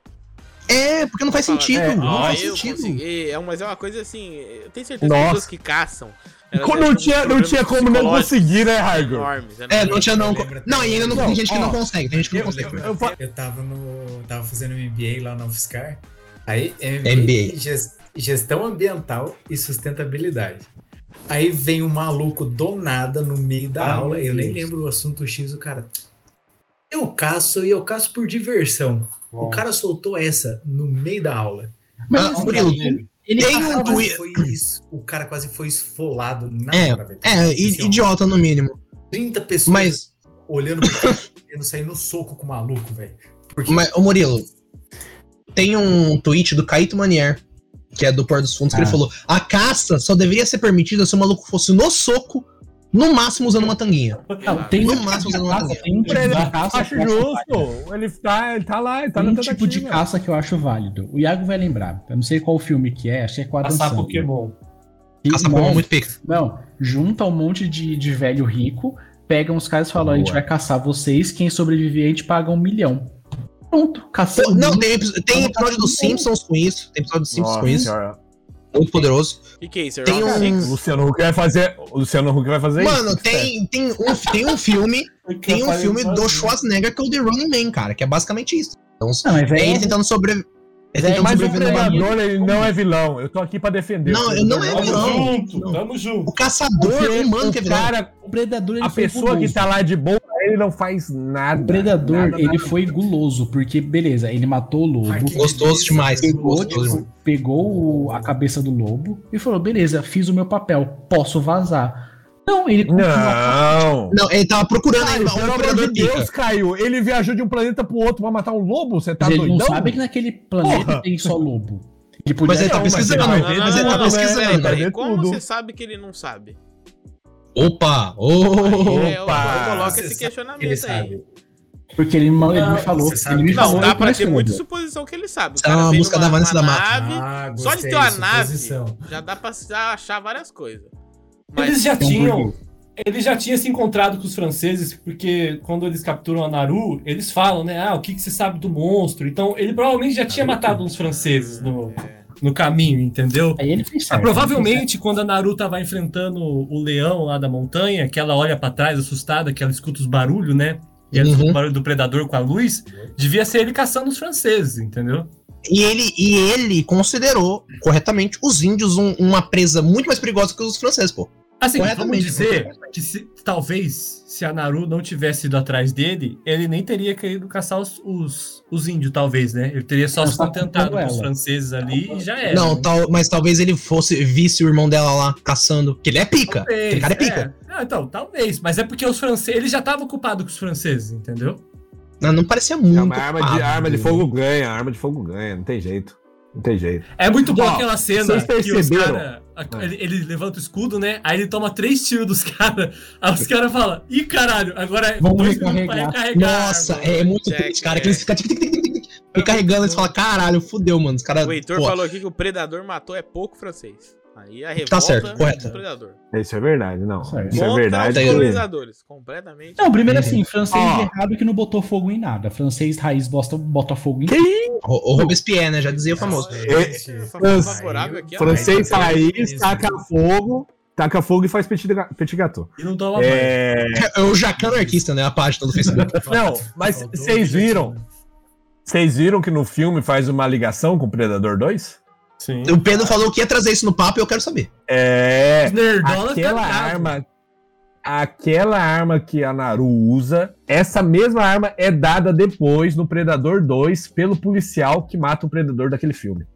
É, porque não faz sentido, é, não Ó, faz eu sentido. consegui. É, mas é uma coisa assim. Eu tenho certeza que Nossa. as pessoas que caçam. Devem Não tinha, não tinha como não conseguir, né, né? É, não tinha não. Não, e ainda não, Não, tem gente que não consegue, tem gente que não eu- consegue. eu- eu- Eu tava no. tava fazendo MBA lá na UFSCar. Aí, MBA, MBA. ges- gestão ambiental e sustentabilidade. Aí vem um maluco do nada no meio da Ah, aula. Eu nem lembro o assunto X, o cara. Eu caço e eu caço por diversão. O cara soltou essa no meio da aula. Mas Ah, Murilo, ele, tem um Quase tweet. foi isso. O cara quase foi esfolado na É. É, Assim, idiota no mínimo. 30 pessoas Mas, olhando pro cara, querendo sair no soco com o maluco, velho. Porque mas, ô Murilo, tem um tweet do Caíto Manier, que é do Pôr dos Fundos, que Ah. ele falou: a caça só deveria ser permitida se o maluco fosse no soco, no máximo usando uma tanguinha. não, tem No um máximo tipo de usando uma tanguinha. tem um tipo Ele, de caça acho justo. Ele tá, ele tá lá, ele tá Tem na um tipo de caça que eu acho válido. O Iago vai lembrar. Eu não sei qual filme que é, acho que é Quadro Passar Pokémon. Caça Pokémon é muito pica. Não, junta um monte de, de velho rico, pega uns caras e fala: a gente Boa. vai caçar vocês, quem sobreviver a gente paga um milhão. Pronto, caça. Pô, Não, tem, tem episódio dos Simpsons com isso. Tem episódio dos Simpsons Nossa com isso. senhora. Muito poderoso. O que, que é isso? Tem um- Luciano Huck vai fazer. O Luciano Huck vai fazer Mano, isso. tem, tem, um, tem um filme. Tem um filme do Schwarzenegger que é o The Running Man, cara, que é basicamente isso. Então, Não, mas é é, ele tentando sobreviver. Ele Mas o predador, ele não é vilão. Eu tô aqui pra defender. Não, O eu não é Tamo vilão. junto, Não. tamo junto. O caçador Porque humano que é o vilão. cara, o predador ele a foi pessoa que tá lá de boa, ele não faz nada. O predador, Nada, ele nada. foi guloso, porque, beleza, ele matou o lobo, Ai, Gostoso demais. pegou, Gostoso. tipo, pegou o- a cabeça do lobo e falou: beleza, fiz o meu papel, posso vazar. Não, ele. Não. Não, ele tava procurando Caio, ainda pelo amor de pica. Deus, Caio. Ele viajou de um planeta pro outro pra matar um lobo? Você tá Mas ele doidão? não sabe que naquele planeta Porra. tem só lobo. Ele podia Mas ele tá Não, mas pesquisando, ele vai Não, ver não, mas ele não, tá não, pesquisando. peraí, Como tudo. você sabe que ele não sabe? Opa! É, Opa! coloco Você esse questionamento Ele aí. sabe. Porque ele, ma- ele Não, me falou. Ele me falou. Não, dá eu pra ter muita suposição que ele sabe. O é cara uma vem música da Vanessa da Mata. nave, Ah, Só de ter uma suposição. nave, já dá pra achar várias coisas. Eles já tinham. por Ele já tinha se encontrado com os franceses, porque quando eles capturam a Naru, eles falam, né? Ah, o que, que você sabe do monstro? Então, ele provavelmente já tinha matado uns franceses no, no caminho, entendeu? Aí ele fez Ah, certo. provavelmente, quando a Naru tava enfrentando o leão lá da montanha, que ela olha pra trás assustada, que ela escuta os barulhos, né? E ela Uhum. escuta o barulho do predador com a luz, devia ser ele caçando os franceses, entendeu? E ele, e ele considerou corretamente os índios um- uma presa muito mais perigosa que os franceses, pô. Assim, vamos dizer que se- talvez se a Naru não tivesse ido atrás dele, ele nem teria querido caçar os, os, os índios, talvez, né? Ele teria só Não, se contentado com os franceses ali e já era. não, né? tal, mas talvez ele fosse visse o irmão dela lá caçando. Que ele é pica. Talvez, Aquele cara é pica. é. Ah, então, talvez. Mas é porque os franceses. Ele já estava ocupado com os franceses, entendeu? Não, não parecia muito. Não, mas arma, de, arma de fogo ganha, arma de fogo ganha, não tem jeito. Não tem jeito. É muito bom aquela cena vocês que os perceberam? Cara, a- ele, ele levanta o escudo, né? Aí ele toma três tiros dos caras. Aí os caras falam, ih, caralho, agora é Vamos recarregar. pra recarregar. Nossa, mano." é muito Jack, triste, cara. é. Que eles ficam recarregando, eles falam, caralho, fudeu, mano. Os caras. O Heitor pô, falou aqui que o predador matou é pouco francês. Aí a revolta certo, correto. do predador. Isso é verdade, não. Certo. Isso é Contra verdade. os colonizadores. Completamente. Não, primeiro assim, francês Ó. errado que não botou fogo em nada. Francês raiz bota, bota fogo em Que O, o Robespierre, né? Já dizia o famoso. Eu sou favorável aqui, ó. Francês raiz, taca fogo, taca fogo e faz petit, petit gâteau. E não toma banho. É... É o Jacan anarquista, né? A página do Facebook. Não, mas vocês viram? Vocês viram que no filme faz uma ligação com o Predador 2? Sim. o Pedro falou que ia trazer isso no papo e eu quero saber. É. Aquela arma. aquela arma que a Naru usa, essa mesma arma é dada depois no Predador 2 pelo policial que mata o Predador daquele filme.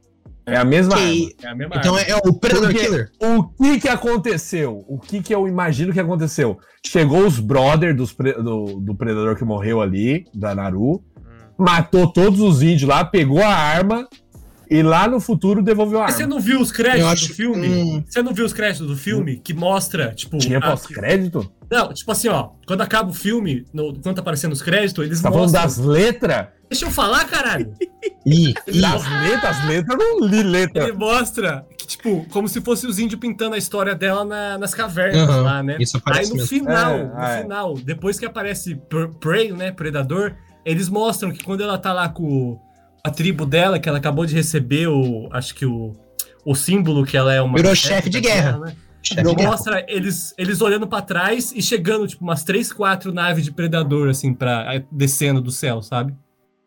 É a mesma arma. Que- É a mesma Então arma. é, é o Predador Porque Killer. O que que aconteceu? O que que eu imagino que aconteceu? Chegou os brother dos pre- do, do predador que morreu ali, da Naru, matou todos os índios lá, pegou a arma e lá no futuro devolveu a Mas você arma. não viu os créditos acho- do filme? hum. Você não viu os créditos do filme que mostra, tipo. Tinha a- pós-crédito? Não, tipo assim, ó. Quando acaba o filme, no, quando tá aparecendo os créditos, eles Você tá falando mostram. das letras? Deixa eu falar, caralho. Ih. Das letras? As letras eu não li letra. Ele mostra que, tipo, como se fosse os índios pintando a história dela na- nas cavernas Aham, lá, né? isso Aí aparece no mesmo. final, É, no é. final, depois que aparece Pre- Prey, né, Predador, eles mostram que quando ela tá lá com a tribo dela, que ela acabou de receber o, acho que o, o símbolo que ela é uma... Virou chefe de guerra. né? Chefe de guerra. Mostra eles, eles olhando pra trás e chegando, tipo, umas três, quatro naves de Predador, assim, pra, descendo do céu, sabe?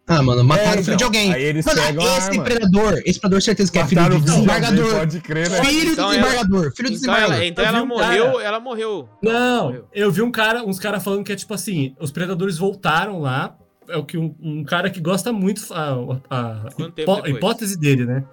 Ah, mano, mataram É, o filho de então, alguém. aí eles mano, pegam esse arma. predador, esse predador, certeza que é filho Mataram do o filho alguém, desembargador. Pode crer, né? Filho Então do ela- desembargador. Filho do Então ela, desembargador. então ela vi um morreu, cara- ela morreu. Não, Morreu. eu vi um cara, uns caras falando que é tipo assim, os predadores voltaram lá. É o que um, um cara que gosta muito a, a- depois? hipótese dele, né?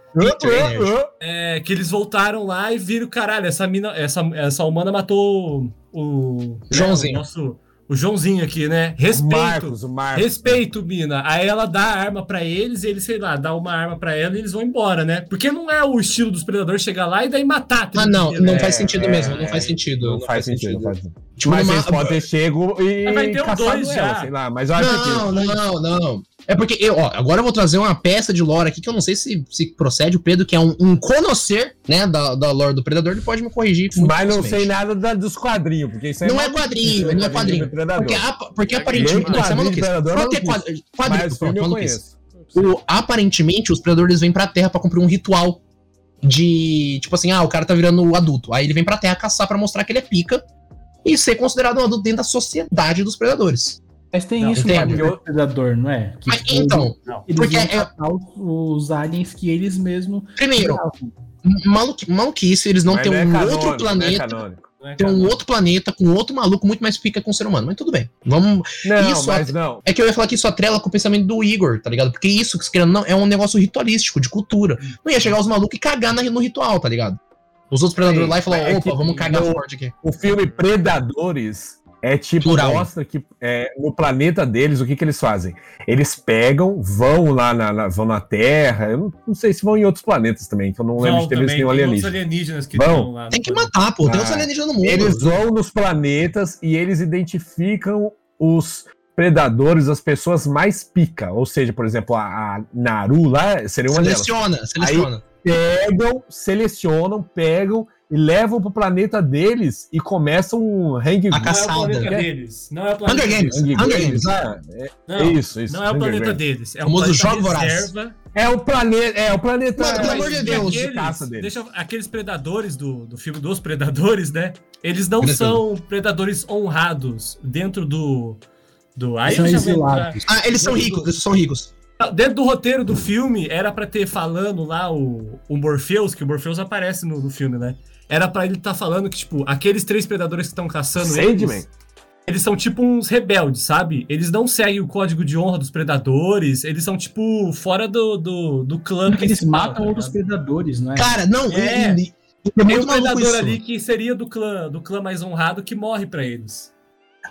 É que eles voltaram lá e viram, caralho, essa mina, essa, essa humana matou o Joãozinho. né, o nosso o Joãozinho aqui, né? Respeito. Marcos, o Marcos. Respeito, mina. Aí ela dá a arma pra eles e eles, sei lá, dá uma arma pra ela e eles vão embora, né? Porque não é o estilo dos predadores chegar lá e daí matar. Ah, não, inteira, não né? faz sentido é, mesmo, não faz sentido. Não, faz sentido, não faz sentido. Tipo, Mas numa- eles podem ter chego e Mas vai ter o caçado dois ela, já. sei lá. Mas eu acho que... Não, não, não. É porque, eu, ó, agora eu vou trazer uma peça de lore aqui que eu não sei se, se procede. O Pedro, que é um, um conhecer, né, da, da lore do Predador, ele pode me corrigir. Mas não sei nada da- dos quadrinhos, porque isso aí Não é maluquice, quadrinho, né? não é quadrinho. do Predador. Porque, apa- porque aparentemente. Não, isso é quadrinho maluquice. é Pode ter quadrinho, quadrinho pronto, maluquice. O, aparentemente, os predadores vêm pra Terra pra cumprir um ritual de. Tipo assim, ah, o cara tá virando adulto. Aí ele vem pra Terra caçar pra mostrar que ele é pica e ser considerado um adulto dentro da sociedade dos predadores. Mas tem Não, isso no Predador, não é? Que, Mas, então, eles porque é- os, aliens que eles mesmos. primeiro, maluqui, maluquice, eles não Mas têm é um canônico, outro não é planeta. Não é, Tem um outro planeta com outro maluco muito mais pica com o ser humano. Mas tudo bem. Vamos. Não, Isso mas até- não. É que eu ia falar que isso atrela com o pensamento do Igor, tá ligado? Porque isso, querendo, não, é um negócio ritualístico, de cultura. Não ia chegar os malucos e cagar na- no ritual, tá ligado? Os outros predadores Sim, lá e falar, é opa, vamos cagar no- forte aqui. O filme Predadores é tipo, Plural. mostra que é, no planeta deles, o que, que eles fazem? Eles pegam, vão lá na, na- vão na Terra, eu não, não sei se vão em outros planetas também, que eu não lembro Vão de ter visto nenhum alienígena. alienígenas que Vão. Tem que planeta. matar, pô. Tem Ah, uns alienígenas no mundo. Eles vão nos planetas e eles identificam os predadores, as pessoas mais pica. Ou seja, por exemplo, a, a Naru lá seria uma delas. seleciona, seleciona. Pegam, selecionam, pegam e levam pro planeta deles e começam um hang A Não é o caçada. planeta É. deles. Não é o planeta Hunger Games. deles. Hunger Games. Ah, é, Não, é isso, isso. não é o Hunger planeta Games. deles. É o Famoso planeta jogo voraz. reserva. É o planeta. É o planeta. Mano, pelo é, amor de Deus, de aqueles, caça deles. deixa, eu- aqueles predadores do, do filme dos predadores, né? Eles não são predadores honrados dentro do. do aí São já vou exilados. Ah, eles são ricos, eles são ricos. Dentro do roteiro do filme, era pra ter falando lá o, o Morpheus, que o Morpheus aparece no, no filme, né? Era pra ele estar falando que, tipo, aqueles três predadores que estão caçando Sandman. eles, eles são tipo uns rebeldes, sabe? Eles não seguem o código de honra dos predadores, eles são, tipo, fora do, do, do clã Eles principal, matam tá outros predadores, não é? Cara, não, É. e- e- e é Tem muito um predador isso. ali que seria do clã, do clã mais honrado que morre pra eles.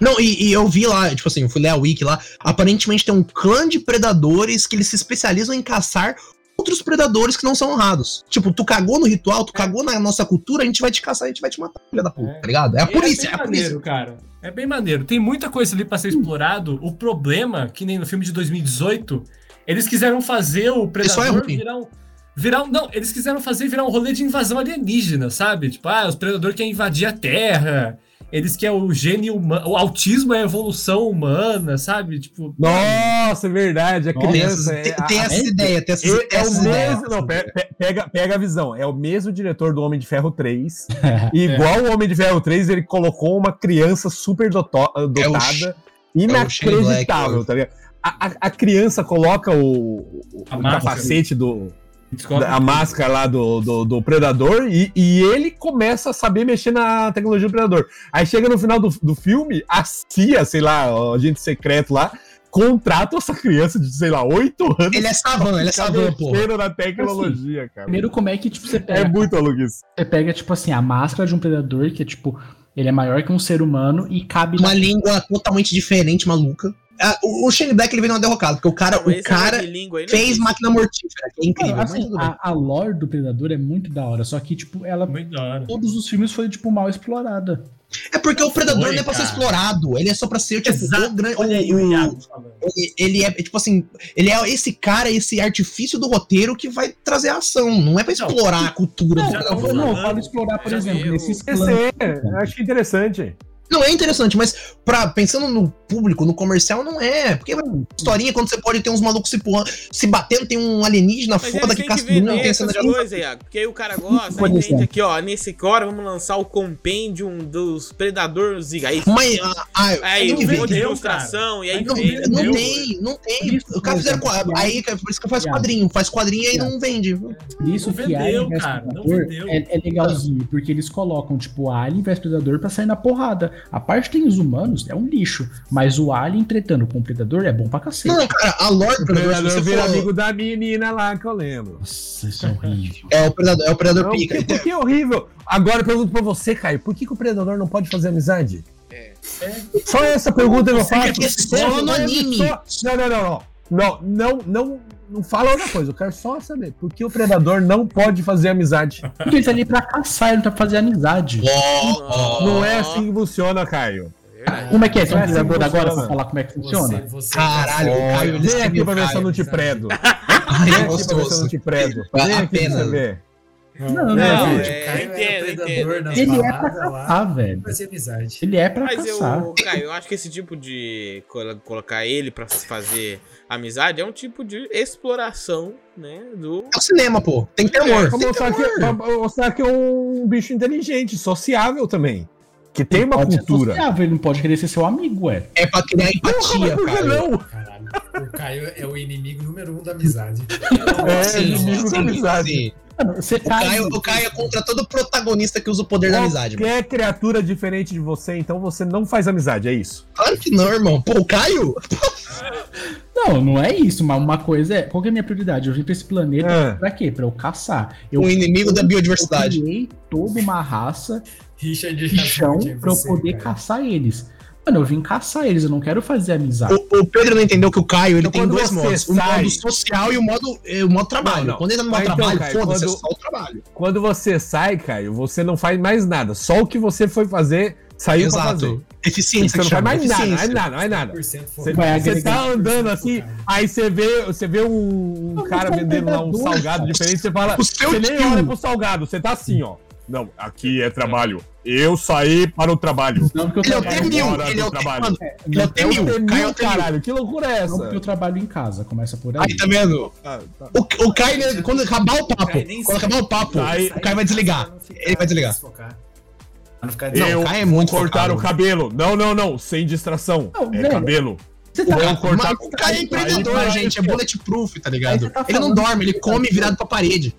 Não, e, e eu vi lá, tipo assim, eu fui ler a wiki lá, aparentemente tem um clã de predadores que eles se especializam em caçar outros predadores que não são honrados. Tipo, tu cagou no ritual, tu cagou na nossa cultura, a gente vai te caçar, a gente vai te matar, filha da puta, É. tá ligado? É a E polícia, é é, bem a polícia. maneiro, cara. É bem maneiro. Tem muita coisa ali pra ser explorado. O problema, que nem no filme de 2018, eles quiseram fazer o é Predador virar um. Virar um, não, eles quiseram fazer virar um rolê de invasão alienígena, sabe? Tipo, ah, os predadores querem invadir a Terra. Eles querem o gênio humano. O autismo é a evolução humana, sabe? Tipo. Nossa, é verdade. A criança. tem, é, tem a- essa ideia, tem essas, é, é essas o ideias. mesmo. Não, pe- pe- pega, pega a visão. É o mesmo diretor do Homem de Ferro 3. E igual o Homem de Ferro 3, ele colocou uma criança super doto- dotada. inacreditável, Black, tá ligado? A, a- a criança coloca o, o capacete do, Descobre a máscara lá do, do, do Predador e, e ele começa a saber mexer na tecnologia do Predador. Aí chega no final do, do filme, a CIA, sei lá, o agente secreto lá, contrata essa criança de, sei lá, 8 anos. Ele é savan, ele é savan, pô. na tecnologia, cara. Primeiro, como é que, tipo, você É pega, muito maluquice. você pega, tipo assim, a máscara de um predador, que é, tipo, ele é maior que um ser humano e cabe Uma na... língua totalmente diferente, maluca. Ah, o, o Shane Black ele veio numa derrocada, porque o cara, o cara língua aí não fez máquina mortífera, que é incrível. mas Assim, a, a lore do Predador é muito da hora, só que, tipo, ela. Muito da hora. Todos os filmes foi, tipo, mal explorada. É porque o Predador Foi, não é pra ser cara. explorado, ele é só pra ser, tipo, Exato. o grande. Olha aí o Iago ele, ele é, tipo assim, ele é esse cara, esse artifício do roteiro que vai trazer a ação, não é pra explorar a cultura do Não, já Predador. não, falando. eu falo explorar, por Já exemplo, nesses é, acho que é interessante. Não, é interessante, mas pra, pensando no público, no comercial, não é. Porque mano, historinha, quando você pode ter uns malucos se, porra- se batendo, tem um alienígena Mas foda que casca vender tem a essas cena de coisas, Iago. Porque aí o cara gosta, aí vende aqui, ó. Nesse core vamos lançar o compendium dos Predadores Ziga. Aí, Mas, ah, ah, aí não um de vendeu, ilustração, e aí Não, vende. Não tem, não tem. Isso, O cara fizeram. Aí, por isso que faz quadrinho. Faz quadrinho e aí não vende. Isso Não que vendeu, Alien cara, não vendeu. é, é legalzinho, porque eles colocam, tipo, Alien vs Predador pra sair na porrada. A parte que tem os humanos é um lixo, mas o Alien tretando com o Predador é bom pra cacete. Não, cara, a lore do Predador, você vira for- amigo da menina lá que eu lembro. Nossa, isso é horrível. É o Predador, é o Predador Não, pica. por, que, por que é horrível? Agora eu pergunto pra você, Caio, por que, que o Predador não pode fazer amizade? É. Só essa pergunta que eu faço. quer só no Só- anime. Não, não, não, não. Não, não, não, não fala outra coisa. Eu quero só saber por que o Predador não pode fazer amizade. Porque ele tá ali pra caçar, ele tá pra fazer amizade. Não é assim que funciona, Caio. Como é que é? Você é Não assim agora pra falar como é que Você, funciona? você Caralho, o Caio, Vem aqui pra ver se eu não te predo. Vem aqui pra ver se eu não te predo. A- Vem aqui pra você ver. Não, Não, não, é, o Caio entendo, entendo, Ele é pra caçar, velho. Fazer amizade. Ele é pra Mas caçar. eu, Caio, eu acho que esse tipo de colo- colocar ele pra fazer amizade é um tipo de exploração, né, do É o cinema, pô. Tem que ter amor. Pra que ter mostrar, que, amor. pra mostrar que é um bicho inteligente, sociável também. Que tem uma Pode ser cultura. sociável, ele não pode querer ser seu amigo, ué. É pra criar empatia, Por que cara. não? Caralho. O Caio é o inimigo número um da amizade. É, Sim, inimigo da amizade. sim. Mano, você O Caio, o Caio é contra todo protagonista que usa o poder da amizade. mano. Qualquer criatura diferente de você, então você não faz amizade, é isso. Claro que não, irmão. Pô, o Caio? Não, não é isso, mas uma coisa é. Qual que é a minha prioridade? Eu vim pra esse planeta Ah. pra quê? Pra eu caçar. Eu, O inimigo da eu biodiversidade. criei toda uma raça Richard chão pra eu poder cara. caçar eles. Mano, eu vim caçar eles, eu não quero fazer amizade. O, o Pedro não entendeu que o Caio ele Então, tem dois modos: o sai- modo social e o modo, o modo trabalho. Não, não. Quando ele tá no modo então, trabalho, foda-se, quando- é só o trabalho. Quando você sai, Caio, você não faz mais nada. Só o que você foi fazer, saiu pra fazer. Exato. Eficiência Você não faz mais nada, mais nada, mais nada. 100% Você. Vai você tá andando 100% assim, aí você vê, você vê um, um cara vendendo lá um salgado diferente, você fala, O seu você nem olha pro salgado, você tá assim, ó. Não, aqui é trabalho. Eu saí para o trabalho. Não porque eu Ele é o trabalho, T-1000. Hora Ele é do o trabalho. mano, É, ele é o não, É o T-1000. Caio é T-1000, o T-1000. caralho. Que loucura é não essa? porque eu trabalho em casa, começa por aí. Aí, tá vendo? Ah, tá. O, o Caio, ele- quando acabar o papo, quando acabar o papo, Aí- o Caio vai desligar. Não Ele vai desligar. não ficar Não, Eu o Caio é muito cortar focado. o cabelo. Não, não, não. Sem distração. Não, é velho. cabelo. Você tá, Vou cortar Mas o Caio é empreendedor, gente. É bulletproof, tá ligado? Tá ele não dorme, ele come virado pra parede.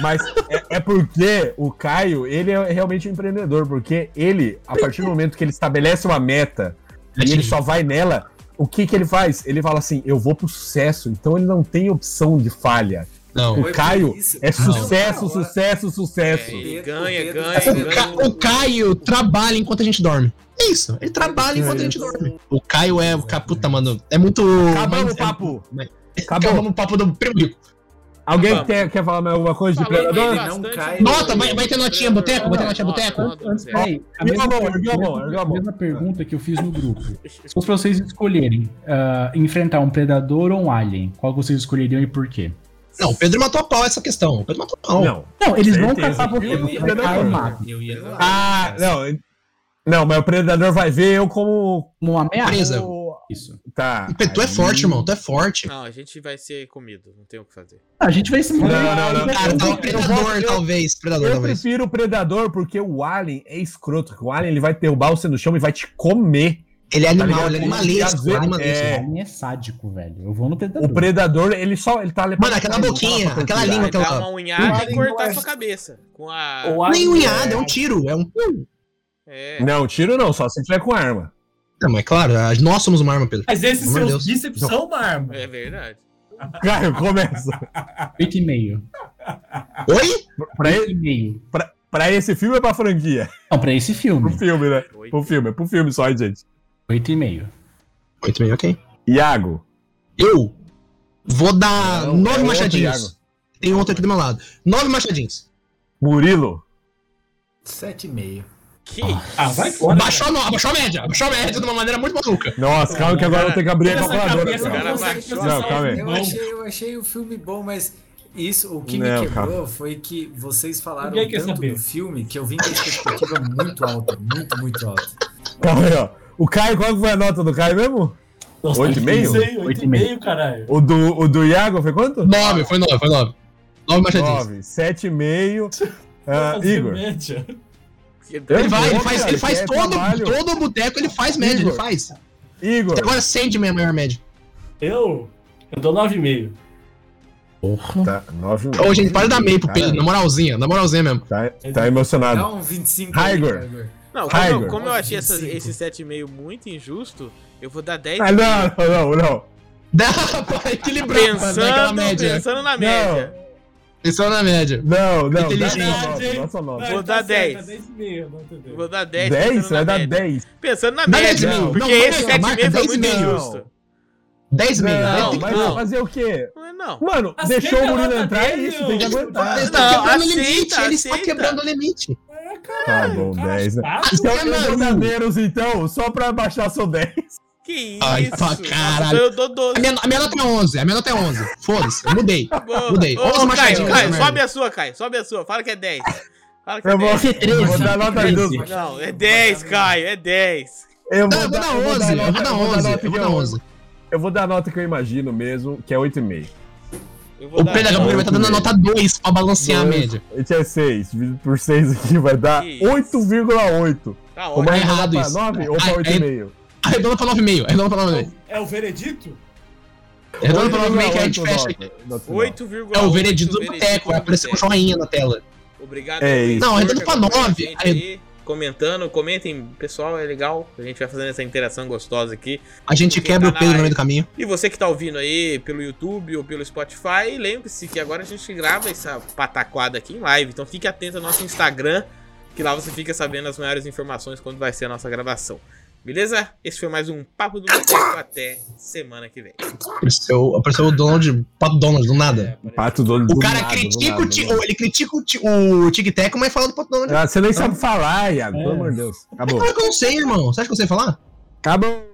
Mas é, é porque o Caio, ele é realmente um empreendedor, porque ele, a partir do momento que ele estabelece uma meta e ele só vai nela, o que que ele faz? Ele fala assim, eu vou pro sucesso, então ele não tem opção de falha. Não. O Caio é Não. sucesso, sucesso, sucesso. É, ganha, ganha, O, ganha. O Caio trabalha enquanto a gente dorme. É isso, ele trabalha enquanto a gente dorme. O Caio é. Puta, mano, é muito. Acabamos o é- papo. Acabamos Acabou. o papo do primo rico. Alguém Vamos. quer, quer falar mais alguma coisa de Predador? Não cai. Nota, vai- vai ter notinha boteco? Vai ter notinha boteco? peraí, a mesma, mão, ergueu a mão, mesma- ergueu a mão. mesma pergunta que eu fiz no grupo. Se fosse pra vocês escolherem ah, enfrentar um predador ou um alien, qual vocês escolheriam e por quê? Não, o Pedro matou a pau essa questão. O Pedro matou a pau. Não. Não, eles vão caçar você, Eu você ia vai Predador. cair e mata. Eu ia no Ah, não. Não, mas o Predador vai ver eu como. Como uma ameaça. Presa. Isso. Tá. Tu é forte, irmão. Tu é forte. Não, a gente vai ser comido, não tem o que fazer. A gente vai se Não, não, não. Cara, eu tá o predador, eu- talvez. Predador, Eu talvez. prefiro o Predador porque o Alien é escroto. O Alien ele vai derrubar você no chão e vai te comer. Ele é animal, ligado? ele é E animalesco. às vezes- animalesco. é, é sádico, velho. Eu vou no predador. O predador, ele só. Ele tá Mano, aquela boquinha, aquela língua, aquela. uma unhada e Alien cortar é- sua cabeça. Com a. Nem unhada, é um tiro. É um. É. Não, tiro não, só se tiver com arma. Não, mas claro, nós somos uma arma, Pedro. Mas esses Pelo seus Deus. bíceps são uma arma. É verdade. Caio, começa. 8,5. Oi? pra, e- 8,5. pra, pra esse filme ou pra franquia? Não, pra esse Pro filme. filme, né? Pro filme, é pro filme só, hein, gente. 8,5. Muito bem, ok. Iago. Eu vou dar Não, é nove outro machadinhos. Iago. Tem outro aqui do meu lado. Nove machadinhos. Murilo. 7,5. Que Ah, vai fora. Abaixou a, abaixou a média. Abaixou a média de uma maneira muito maluca. Nossa, calma que agora eu tenho que abrir a calculadora. cabeça cara. cara não calma aí. Eu achei, eu achei o filme bom, mas isso, o que Não, me quebrou calma. foi que vocês falaram tanto saber. do filme que eu vim com a expectativa muito alta, muito, muito alta. Calma aí, ó. O Caio, qual foi a nota do Caio mesmo? Nossa, Oito e meio? pensei, Oito e meio, caralho. O do, o do Iago foi quanto? Nove, foi nove, foi nove. Nove machadinhos. Nove. Sete e meio. Ah, Fazer Igor. média. Ele vai, ele faz, ele faz é todo, trabalho. todo boteco, ele faz média, ele Igor. faz. Igor. Até agora sente mesmo a maior média. Eu? Eu dou 9,5. Porra. Tá, nove. Ô, gente, para dar meio pro Cara, Pedro, na moralzinha, na moralzinha mesmo. Tá, tá emocionado. Dá um 25 Igor. Não, como, eu, como eu achei essa, 25. esse 7,5 muito injusto, eu vou dar 10 Ah, não, não, não, não. Dá pra equilibrar pensando, média. pensando na média. Pensando na média. Não, não. Inteligente. Nota, sua nota. Vou dar tá certo, 10. é 10,5, não entendeu? Eu vou dar 10. 10? pensando Você vai dar média. 10. Pensando na média, 10 mil. porque Não, esse não, marca 7,5 foi 10 muito mil. injusto. 10 meio. Não, Vai ter que- mas não. vai fazer o quê? Não é não. Mano, Aceita deixou o Murilo nota entrar é isso, tem que aguentar. Ele Não, tá quebrando o aceita, limite, ele está quebrando o limite. Tá bom, Cara, 10, né? chato. Então vou dar então, só pra baixar seu 10. Que isso? Ai, pra caralho. Eu dou 12. A minha, a minha nota é 11, a minha nota é 11. Foda-se, eu mudei. Boa. Mudei. Ô, Caio, Caio, sobe a sua, Caio. Sobe a sua. Fala que é 10. Fala que é Eu vou, 10. eu vou dar nota 13. 12. Não, é 10, Caio. É 10. Eu Não, eu vou dar 11, eu vou dar 11, eu vou dar 11. Eu vou dar a nota que eu imagino mesmo, que é 8,5. O Pedro Gabriel vai estar dando a nota 2 pra balancear a média. A gente é 6, dividido por 6 aqui vai dar Que isso. 8,8. Tá ótimo. mais errado pra isso. 9 ou pra Aí- 8,5? Arredonda pra 9,5, arredonda pra 9,5. É o veredito? Arredonda pra 9,5 que a gente 8,8 fecha aqui. nota final. 8,8. É o veredito do boteco, vai aparecer com joinha na tela. Obrigado. É isso. Não, arredonda pra acompanhou a 9, gente aí, Comentando, comentem, pessoal, é legal. A gente vai fazendo essa interação gostosa aqui. A gente quebra tá o Pedro no meio do caminho. E você que tá ouvindo aí pelo YouTube ou pelo Spotify, lembre-se que agora a gente grava essa pataquada aqui em live. Então fique atento ao nosso Instagram, que lá você fica sabendo as maiores informações quando vai ser a nossa gravação. Beleza? Esse foi mais um Papo do Boteco. Até semana que vem. Apareceu, apareceu o Donald, Pato Donald, do nada. Pato do, O do cara nada, do critica nada, o, ti, do nada. ele critica o, o Tic Tac, mas fala do Pato Donald. Ah, você nem sabe falar, Iago. É. Pelo amor de Deus. Acabou. Claro que eu não sei, irmão. Você acha que eu sei falar? Acabou.